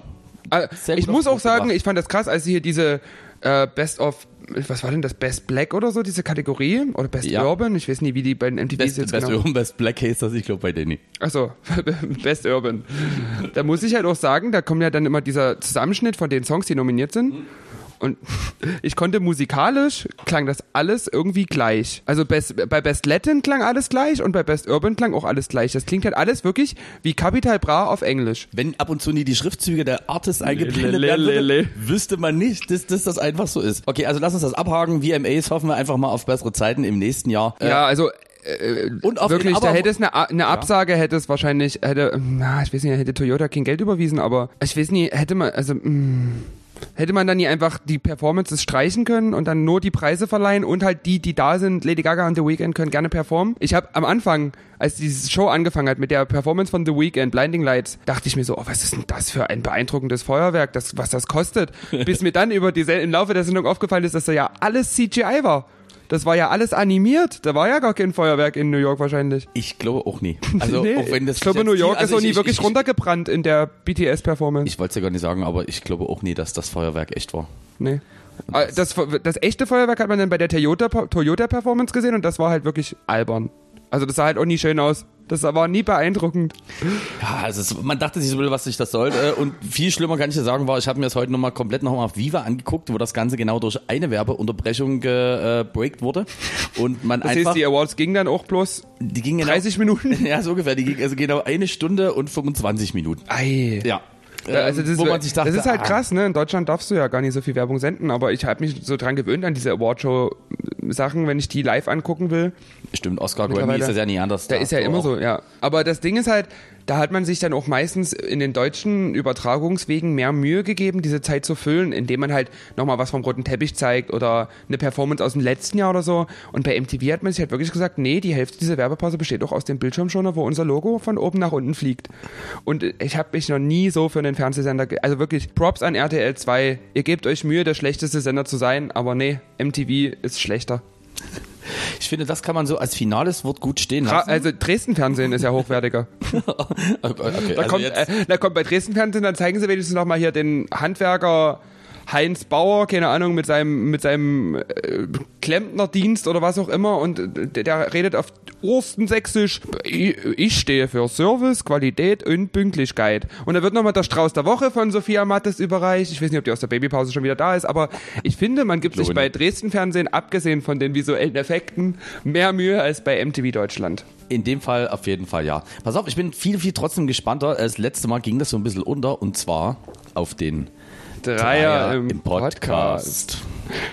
Äh, Sehr Ich muss auch sagen, ich fand das krass, als sie hier diese äh, Best of, was war denn das, Best Black oder so, diese Kategorie? Oder Best Ja. Urban? Ich weiß nie, wie die bei den MTVs Best, jetzt Best genau. Urban, Best Black heißt das, ich glaube bei Danny. Achso, Best Urban. Da muss ich halt auch sagen, da kommt ja dann immer dieser Zusammenschnitt von den Songs, die nominiert sind. Und ich konnte musikalisch, klang das alles irgendwie gleich. Also Best, bei Best Latin klang alles gleich und bei Best Urban klang auch alles gleich. Das klingt halt alles wirklich wie Capital Bra auf Englisch. Wenn ab und zu nie die Schriftzüge der Artist eingeblendet le, werden würde, wüsste man nicht, dass, dass das einfach so ist. Okay, also lass uns das abhaken. VMAs hoffen wir einfach mal auf bessere Zeiten im nächsten Jahr. Äh, Ja, also äh, und auf wirklich, aber da hätte es eine, eine Absage, hätte es wahrscheinlich, hätte, na, ich weiß nicht, hätte Toyota kein Geld überwiesen, aber ich weiß nicht, hätte man, also, mh, hätte man dann nie einfach die Performances streichen können und dann nur die Preise verleihen und halt die, die da sind, Lady Gaga und The Weeknd können gerne performen. Ich habe am Anfang, als diese Show angefangen hat mit der Performance von The Weeknd, Blinding Lights, dachte ich mir so, oh, was ist denn das für ein beeindruckendes Feuerwerk, das, was das kostet. Bis mir dann über die, im Laufe der Sendung aufgefallen ist, dass da ja alles CGI war. Das war ja alles animiert. Da war ja gar kein Feuerwerk in New York wahrscheinlich. Ich glaube auch nie. Also, Nee, auch wenn das ich glaube, New York also ist auch nie ich- wirklich ich, runtergebrannt in der BTS-Performance. Ich wollte es ja gar nicht sagen, aber ich glaube auch nie, dass das Feuerwerk echt war. Nee. Ah, Das, das echte Feuerwerk hat man dann bei der Toyota, Toyota Performance gesehen und das war halt wirklich albern. Also das sah halt auch nie schön aus. Das war nie beeindruckend. Ja, also es, man dachte sich so, was sich das soll. Äh, Und viel schlimmer kann ich dir sagen, war, ich habe mir das heute nochmal komplett nochmal auf Viva angeguckt, wo das Ganze genau durch eine Werbeunterbrechung gebreakt wurde. Und man Das einfach. heißt, die Awards gingen dann auch bloß die ging genau, 30 Minuten. Ja, so ungefähr. Die ging also genau eine Stunde und 25 Minuten. Ei. Ja. Ja, also das, wo ist, man sich dachte, das ist halt ah, krass, ne? In Deutschland darfst du ja gar nicht so viel Werbung senden, aber ich habe mich so dran gewöhnt an diese Awardshow-Sachen, wenn ich die live angucken will. Stimmt, Oscar Grammy ist das ja nie anders. Da ist ja immer so, ja. Aber das Ding ist halt, da hat man sich dann auch meistens in den deutschen Übertragungswegen mehr Mühe gegeben, diese Zeit zu füllen, indem man halt nochmal was vom roten Teppich zeigt oder eine Performance aus dem letzten Jahr oder so. Und bei MTV hat man sich halt wirklich gesagt, nee, die Hälfte dieser Werbepause besteht auch aus dem Bildschirmschoner, wo unser Logo von oben nach unten fliegt. Und ich habe mich noch nie so für einen Fernsehsender, also wirklich Props an RTL 2. Ihr gebt euch Mühe, der schlechteste Sender zu sein, aber nee, MTV ist schlechter. Ich finde, das kann man so als finales Wort gut stehen Ra lassen. also Dresden-Fernsehen ist ja hochwertiger. okay, Da, also kommt, äh, da kommt bei Dresden Fernsehen, dann zeigen sie wenigstens noch mal hier den Handwerker Heinz Bauer, keine Ahnung, mit seinem, mit seinem äh, Klempnerdienst oder was auch immer und äh, der, der redet auf Urstensächsisch, ich, ich stehe für Service, Qualität und Pünktlichkeit. Und da wird nochmal der Strauß der Woche von Sophia Mattes überreicht. Ich weiß nicht, ob die aus der Babypause schon wieder da ist, aber ich finde, man gibt sich Glaube bei nicht. Dresden Fernsehen, abgesehen von den visuellen Effekten, mehr Mühe als bei MTV Deutschland. In dem Fall auf jeden Fall ja. Pass auf, ich bin viel, viel trotzdem gespannter. Das letzte Mal ging das so ein bisschen unter und zwar auf den Dreier, im, Podcast.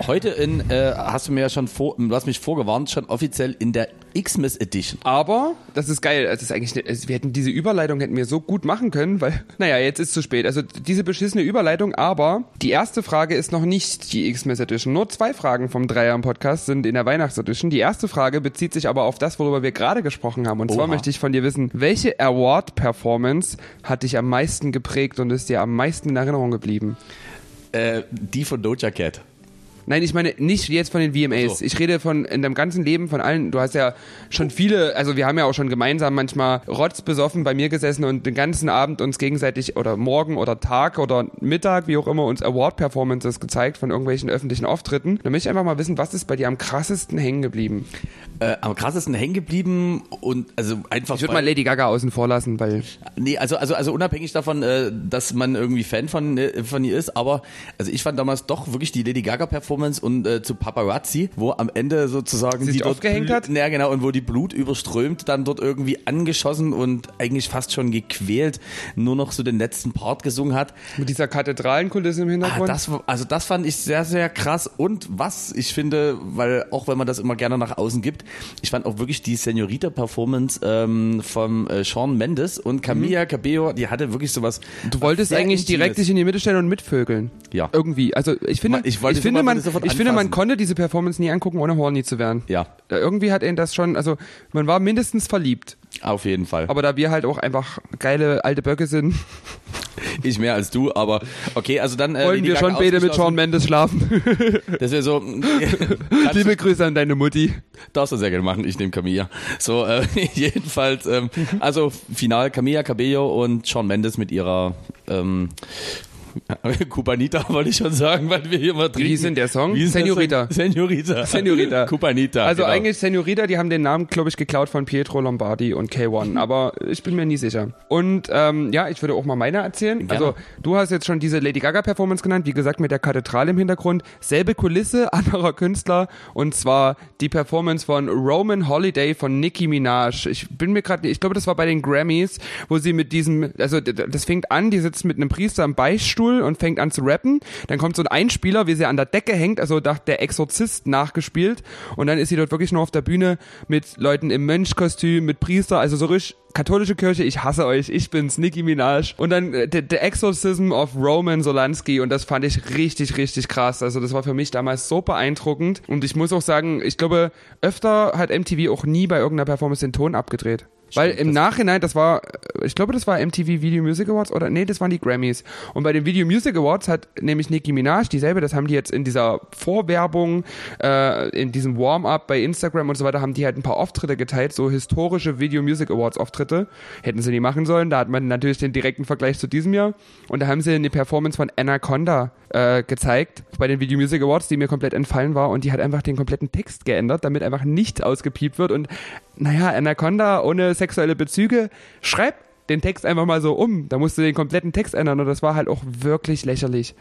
Heute in, äh, hast du mir ja schon vor, du hast mich vorgewarnt, schon offiziell in der Xmas Edition. Aber, das ist geil, es ist eigentlich, es- wir hätten diese Überleitung hätten wir so gut machen können, weil, naja, jetzt ist zu spät. Also diese beschissene Überleitung, aber die erste Frage ist noch nicht die Xmas Edition. Nur zwei Fragen vom Dreier im Podcast sind in der Weihnachtsedition. Die erste Frage bezieht sich aber auf das, worüber wir gerade gesprochen haben. Und zwar Oha. möchte ich von dir wissen, welche Award-Performance hat dich am meisten geprägt und ist dir am meisten in Erinnerung geblieben? Äh, die von Doja Cat. Nein, ich meine nicht jetzt von den VMAs. So. Ich rede von in deinem ganzen Leben von allen. Du hast ja schon viele, also wir haben ja auch schon gemeinsam manchmal rotzbesoffen bei mir gesessen und den ganzen Abend uns gegenseitig oder morgen oder Tag oder Mittag, wie auch immer, uns Award-Performances gezeigt von irgendwelchen öffentlichen Auftritten. Da möchte ich einfach mal wissen, was ist bei dir am krassesten hängen geblieben? Äh, am krassesten hängen geblieben und also einfach. Ich würde mal Lady Gaga außen vor lassen, weil Nee, also, also, also unabhängig davon, äh, dass man irgendwie Fan von, äh, von ihr ist, aber also ich fand damals doch wirklich die Lady Gaga Performance und äh, zu Paparazzi, wo am Ende sozusagen Sie sich dort aufgehängt hat? Ja, genau, und wo die Blut überströmt, dann dort irgendwie angeschossen und eigentlich fast schon gequält, nur noch so den letzten Part gesungen hat. mit dieser Kathedralenkulisse im Ah, Hintergrund. das, also das fand ich sehr, sehr krass. Und was ich finde, weil auch wenn man das immer gerne nach außen gibt, ich fand auch wirklich die Senorita-Performance ähm, vom äh, Sean Mendes und Camilla Cabello, die hatte wirklich sowas. Mhm. du wolltest eigentlich direkt Intimes. dich in die Mitte stellen und mitvögeln. Ja. Irgendwie. Also ich finde, Ich wollte finde, man, sofort ich finde, man anfassen. konnte diese Performance nie angucken, ohne horny zu werden. Ja, Irgendwie hat ihn das schon, also man war mindestens verliebt. auf jeden Fall. Aber da wir halt auch einfach geile alte Böcke sind, Ich mehr als du, aber okay, also dann äh, wollen Lady wir Gaga schon beide mit Shawn ausgeschlossen. Mendes schlafen. Das wäre so. Liebe Grüße an deine Mutti. Darfst du sehr gerne machen, ich nehme Camilla. So, äh, jedenfalls, ähm, also final Camilla Cabello und Shawn Mendes mit ihrer ähm, Cubanita, wollte ich schon sagen, weil wir hier mal trinken. Wie ist denn der Song? Wie Senorita. Senorita. Senorita. Cubanita. Also genau. eigentlich Senorita, die haben den Namen, glaube ich, geklaut von Pietro Lombardi und K1, aber ich bin mir nie sicher. Und ähm, ja, ich würde auch mal meine erzählen. Gerne. Also du hast jetzt schon diese Lady Gaga Performance genannt, wie gesagt mit der Kathedrale im Hintergrund. Selbe Kulisse, anderer Künstler und zwar die Performance von Roman Holiday von Nicki Minaj. Ich bin mir gerade, ich glaube, das war bei den Grammys, wo sie mit diesem, also das fängt an, die sitzt mit einem Priester am Beichtstuhl und fängt an zu rappen. Dann kommt so ein Einspieler, wie sie an der Decke hängt, also der Exorzist nachgespielt. Und dann ist sie dort wirklich nur auf der Bühne mit Leuten im Mönchkostüm, mit Priester, also so richtig katholische Kirche, ich hasse euch, ich bin's, Nicki Minaj. Und dann äh, The, The Exorcism of Roman Solansky und das fand ich richtig, richtig krass. Also das war für mich damals so beeindruckend. Und ich muss auch sagen, ich glaube, öfter hat MTV auch nie bei irgendeiner Performance den Ton abgedreht. Weil Stimmt, im Nachhinein, das war, ich glaube, das war MTV Video Music Awards oder nee, das waren die Grammys. Und bei den Video Music Awards hat nämlich Nicki Minaj dieselbe, das haben die jetzt in dieser Vorwerbung, äh, in diesem Warm-up bei Instagram und so weiter, haben die halt ein paar Auftritte geteilt, so historische Video Music Awards Auftritte. Hätten sie nie machen sollen, da hat man natürlich den direkten Vergleich zu diesem Jahr. Und da haben sie eine Performance von Anaconda äh, gezeigt bei den Video Music Awards, die mir komplett entfallen war und die hat einfach den kompletten Text geändert, damit einfach nichts ausgepiept wird und naja, Anaconda ohne sexuelle Bezüge, schreib den Text einfach mal so um. Da musst du den kompletten Text ändern und das war halt auch wirklich lächerlich.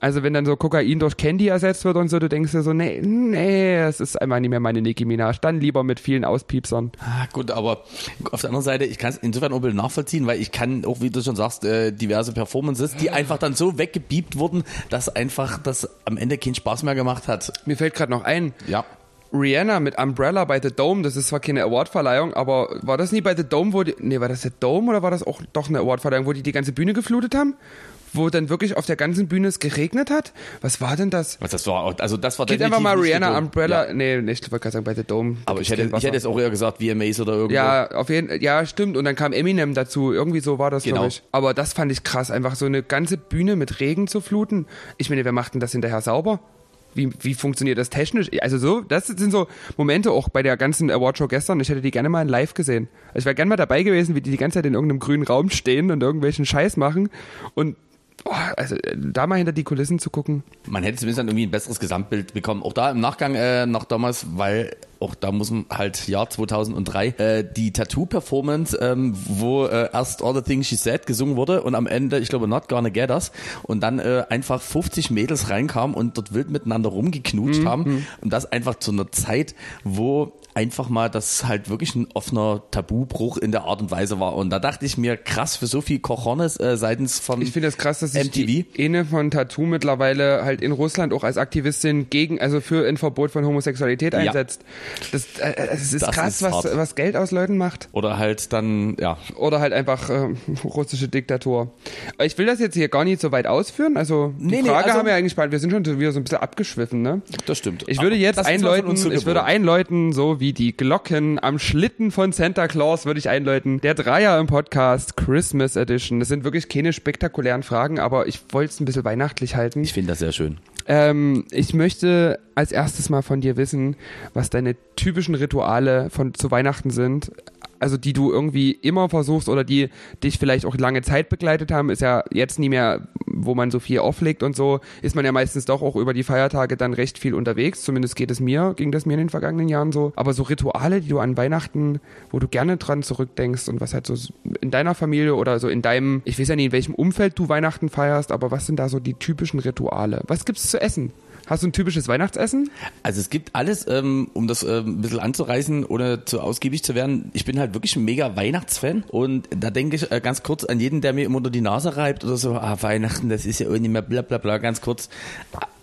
Also wenn dann so Kokain durch Candy ersetzt wird und so, du denkst dir so, nee, nee, es ist einfach nicht mehr meine Nicki Minaj. Dann lieber mit vielen Auspiepsern. Ah, gut, aber auf der anderen Seite, ich kann es insofern auch ein bisschen nachvollziehen, weil ich kann auch, wie du schon sagst, äh, diverse Performances, die einfach dann so weggebiebt wurden, dass einfach das am Ende keinen Spaß mehr gemacht hat. Mir fällt gerade noch ein, Ja. Rihanna mit Umbrella bei The Dome, das ist zwar keine Awardverleihung, aber war das nie bei The Dome, wo die, nee, war das The Dome oder war das auch doch eine Awardverleihung, wo die die ganze Bühne geflutet haben? Wo dann wirklich auf der ganzen Bühne es geregnet hat? Was war denn das? Was das war, also das war Geht einfach mal Rihanna. Umbrella. Ja. Nee, nee, ich wollte gerade sagen bei The Dome. Aber ich hätte, ich hätte jetzt auch eher gesagt VMAs oder irgendwo. Ja, auf jeden ja, stimmt. Und dann kam Eminem dazu. Irgendwie so war das, Genau. glaube ich. Aber das fand ich krass, einfach so eine ganze Bühne mit Regen zu fluten. Ich meine, wer macht denn das hinterher sauber? Wie, wie funktioniert das technisch? Also so, das sind so Momente auch bei der ganzen Awardshow gestern. Ich hätte die gerne mal in live gesehen. Also ich wäre gerne mal dabei gewesen, wie die die ganze Zeit in irgendeinem grünen Raum stehen und irgendwelchen Scheiß machen. Und oh, also äh, da mal hinter die Kulissen zu gucken. Man hätte zumindest dann irgendwie ein besseres Gesamtbild bekommen. Auch da im Nachgang äh, noch damals, weil auch da muss man halt Jahr 2003 äh, die Tattoo-Performance, ähm, wo äh, erst All the Things She Said gesungen wurde und am Ende, ich glaube, Not Gonna Get Us und dann äh, einfach 50 Mädels reinkamen und dort wild miteinander rumgeknutscht haben und das einfach zu einer Zeit, wo einfach mal das halt wirklich ein offener Tabubruch in der Art und Weise war und da dachte ich mir, krass, für so viel Cojones äh, seitens von Ich finde es krass, dass sich MTV. die Ene von Tattoo mittlerweile halt in Russland auch als Aktivistin gegen, also für ein Verbot von Homosexualität Ja. einsetzt. Das, äh, es ist Das krass, ist was, was Geld aus Leuten macht. oder halt dann, ja, Oder halt einfach äh, russische Diktatur. Ich will das jetzt hier gar nicht so weit ausführen. Also die Nee, nee, Frage also- haben wir eigentlich bald. Wir sind schon so- wieder so ein bisschen abgeschwiffen, ne? das stimmt. Ich würde jetzt das einläuten, ich würde einläuten, so wie die Glocken am Schlitten von Santa Claus würde ich einläuten. Der Dreier im Podcast, Christmas Edition. Das sind wirklich keine spektakulären Fragen, aber ich wollte es ein bisschen weihnachtlich halten. Ich finde das sehr schön. Ähm, ich möchte als erstes mal von dir wissen, was deine typischen Rituale von zu Weihnachten sind. Also die du irgendwie immer versuchst oder die dich vielleicht auch lange Zeit begleitet haben, ist ja jetzt nie mehr, wo man so viel auflegt und so, ist man ja meistens doch auch über die Feiertage dann recht viel unterwegs. Zumindest geht es mir, ging das mir in den vergangenen Jahren so. Aber so Rituale, die du an Weihnachten, wo du gerne dran zurückdenkst und was halt so in deiner Familie oder so in deinem, ich weiß ja nicht, in welchem Umfeld du Weihnachten feierst, aber was sind da so die typischen Rituale? Was gibt's zu essen? Hast du ein typisches Weihnachtsessen? Also es gibt alles, ähm, um das ähm, ein bisschen anzureißen, ohne zu ausgiebig zu werden. Ich bin halt wirklich ein mega Weihnachtsfan und da denke ich äh, ganz kurz an jeden, der mir immer unter die Nase reibt oder so, ah, Weihnachten, das ist ja irgendwie mehr bla bla bla, ganz kurz.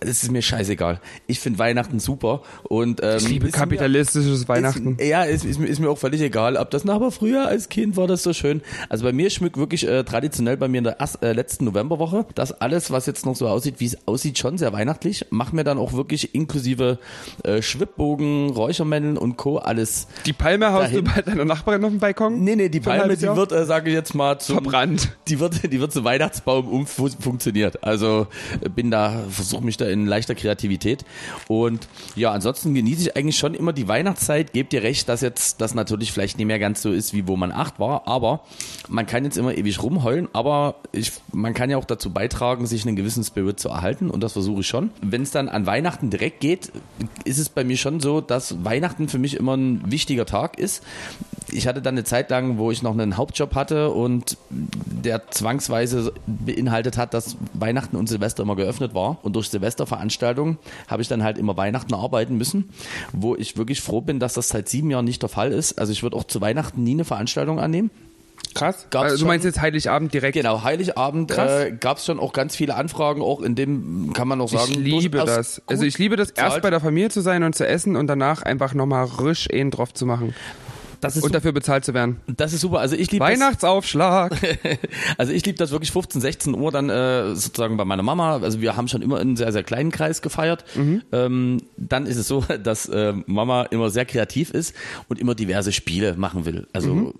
Das ist mir scheißegal. Ich finde Weihnachten super und ähm, Ich liebe ist mir- kapitalistisches Weihnachten. Ist, ja, ist, ist, mir- ist mir auch völlig egal, ob das, na, aber früher als Kind war das so schön. Also bei mir schmückt wirklich äh, traditionell bei mir in der erst, äh, letzten Novemberwoche das alles, was jetzt noch so aussieht, wie es aussieht, schon sehr weihnachtlich. Mach mir dann auch wirklich inklusive äh, Schwibbogen, Räuchermänneln und Co. alles. Die Palme haust Dahin. du bei deiner Nachbarin auf dem Balkon? Nee, nee, die Palme, die wird, äh, sage ich jetzt mal, zum, verbrannt. die wird, die wird zum Weihnachtsbaum umfunktioniert. Also äh, bin da, versuche mich da in leichter Kreativität. Und ja, ansonsten genieße ich eigentlich schon immer die Weihnachtszeit. Gebt ihr recht, dass jetzt das natürlich vielleicht nicht mehr ganz so ist, wie wo man acht war. Aber man kann jetzt immer ewig rumheulen. Aber ich, man kann ja auch dazu beitragen, sich einen gewissen Spirit zu erhalten. Und das versuche ich schon. Wenn es dann an Weihnachten direkt geht, ist es bei mir schon so, dass Weihnachten für mich immer ein wichtiger Tag ist. Ich hatte dann eine Zeit lang, wo ich noch einen Hauptjob hatte und der zwangsweise beinhaltet hat, dass Weihnachten und Silvester immer geöffnet war. Und durch Silvesterveranstaltungen habe ich dann halt immer Weihnachten arbeiten müssen, wo ich wirklich froh bin, dass das seit sieben Jahren nicht der Fall ist. Also ich würde auch zu Weihnachten nie eine Veranstaltung annehmen. Krass. Gab's also, du meinst jetzt Heiligabend direkt? Genau, Heiligabend äh, gab es schon auch ganz viele Anfragen, auch in dem kann man auch sagen. Ich liebe das. Also ich liebe das, erst bezahlt. bei der Familie zu sein und zu essen und danach einfach nochmal risch einen drauf zu machen. Das ist, Und dafür bezahlt zu werden. das ist super. Also ich liebe Weihnachtsaufschlag. Also ich liebe das wirklich 15, 16 Uhr dann äh, sozusagen bei meiner Mama. Also wir haben schon immer in einem sehr, sehr kleinen Kreis gefeiert. Ähm, dann ist es so, dass äh, Mama immer sehr kreativ ist und immer diverse Spiele machen will. Also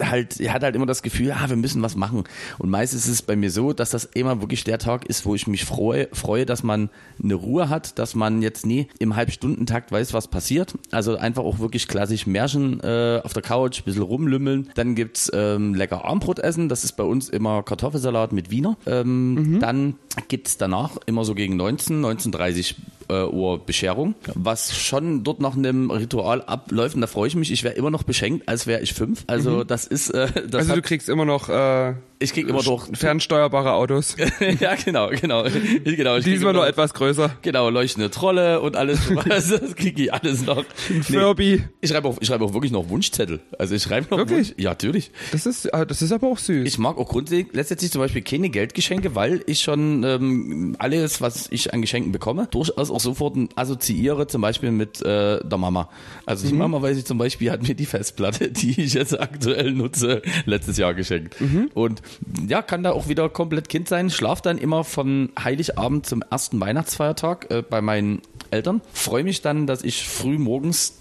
halt, er hat halt immer das Gefühl, ah, wir müssen was machen. Und meistens ist es bei mir so, dass das immer wirklich der Tag ist, wo ich mich freue, freue, dass man eine Ruhe hat, dass man jetzt nie im Halbstundentakt weiß, was passiert. Also einfach auch wirklich klassisch Märchen äh, auf der Couch, ein bisschen rumlümmeln. Dann gibt's ähm, lecker Armbrot essen. Das ist bei uns immer Kartoffelsalat mit Wiener. Ähm, mhm. Dann gibt's danach immer so gegen 19, 19.30 äh, Uhr Bescherung, was schon dort nach einem Ritual abläuft. Und da freue ich mich. Ich wäre immer noch beschenkt, als wäre ich fünf. Also mhm. das ist. Äh, das also du kriegst immer noch. Äh ich krieg immer durch fernsteuerbare Autos. ja, genau, genau. Ich, genau ich Diesmal noch etwas größer. Genau, leuchtende Trolle und alles. das kriege ich alles noch. Ein Furby. Nee, ich schreibe auch, ich schreibe auch wirklich noch Wunschzettel. Also ich schreibe noch Wirklich? Wunsch, ja, natürlich. Das ist, ah, das ist aber auch süß. Ich mag auch grundsätzlich letztendlich zum Beispiel keine Geldgeschenke, weil ich schon ähm, alles, was ich an Geschenken bekomme, durchaus auch sofort assoziiere, zum Beispiel mit äh, der Mama. Also die mhm. Mama, weiß ich zum Beispiel, hat mir die Festplatte, die ich jetzt aktuell nutze, letztes Jahr geschenkt. Mhm. Und ja, kann da auch wieder komplett Kind sein. Schlaf dann immer von Heiligabend zum ersten Weihnachtsfeiertag äh, bei meinen Eltern. Freue mich dann, dass ich früh morgens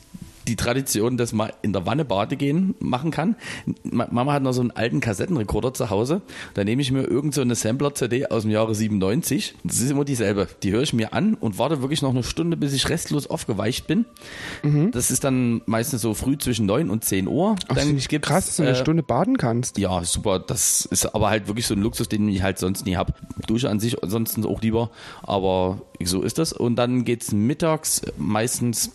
die Tradition, dass man in der Wanne Bade gehen machen kann. Mama hat noch so einen alten Kassettenrekorder zu Hause. Da nehme ich mir irgend so eine Sampler-CD aus dem Jahre 97. Das ist immer dieselbe. Die höre ich mir an und warte wirklich noch eine Stunde, bis ich restlos aufgeweicht bin. Mhm. Das ist dann meistens so früh zwischen 9 und 10 Uhr. Ach, dann gibt's, krass, dass du eine äh, Stunde baden kannst. Ja, super. Das ist aber halt wirklich so ein Luxus, den ich halt sonst nie habe. Dusche an sich ansonsten auch lieber, aber so ist das. Und dann geht's mittags meistens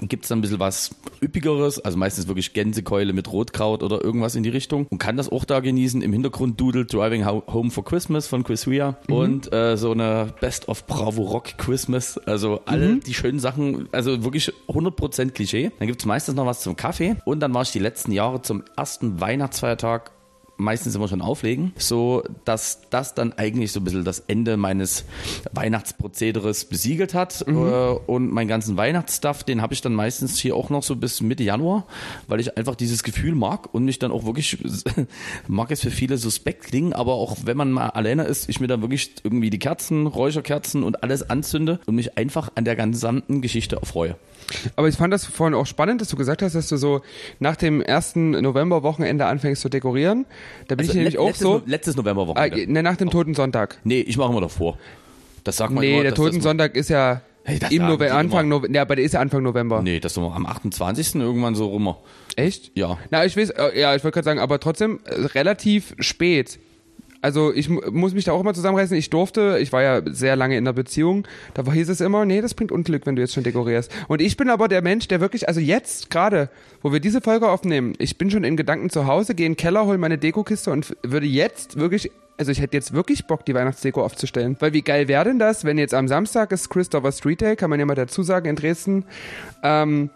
gibt es dann ein bisschen was Üppigeres, also meistens wirklich Gänsekeule mit Rotkraut oder irgendwas in die Richtung und kann das auch da genießen. Im Hintergrund dudelt Driving Home for Christmas von Chris Rea mhm. und äh, so eine Best of Bravo Rock Christmas. Also alle mhm. die schönen Sachen, also wirklich 100% Klischee. Dann gibt es meistens noch was zum Kaffee und dann war ich die letzten Jahre zum ersten Weihnachtsfeiertag meistens immer schon auflegen, so dass das dann eigentlich so ein bisschen das Ende meines Weihnachtsprozederes besiegelt hat mhm. Äh, und meinen ganzen Weihnachtsstuff, den habe ich dann meistens hier auch noch so bis Mitte Januar, weil ich einfach dieses Gefühl mag und mich dann auch wirklich mag es für viele suspekt klingen, aber auch wenn man mal alleine ist, ich mir dann wirklich irgendwie die Kerzen, Räucherkerzen und alles anzünde und mich einfach an der gesamten Geschichte erfreue. Aber ich fand das vorhin auch spannend, dass du gesagt hast, dass du so nach dem ersten Novemberwochenende anfängst zu dekorieren. Da bin also ich nämlich auch letztes, so. Letztes Novemberwochenende. Äh, ne, nach dem Toten Sonntag. Nee, ich mache immer davor. Das sagt man Nee, immer, der Toten Sonntag ist ja hey, im November, Anfang November. Ja, aber der ist ja Anfang November. Nee, das ist am 28. irgendwann so rum. Echt? Ja. Na, ich weiß, äh, ja, ich wollte gerade sagen, aber trotzdem äh, relativ spät also ich muss mich da auch immer zusammenreißen. Ich durfte, ich war ja sehr lange in der Beziehung, da hieß es immer, nee, das bringt Unglück, wenn du jetzt schon dekorierst. Und ich bin aber der Mensch, der wirklich, also jetzt gerade, wo wir diese Folge aufnehmen, ich bin schon in Gedanken zu Hause, gehe in den Keller, hol meine Dekokiste und würde jetzt wirklich also ich hätte jetzt wirklich Bock, die Weihnachtsdeko aufzustellen. Weil wie geil wäre denn das, wenn jetzt am Samstag ist Christopher Street Day, kann man ja mal dazu sagen, in Dresden. Ähm,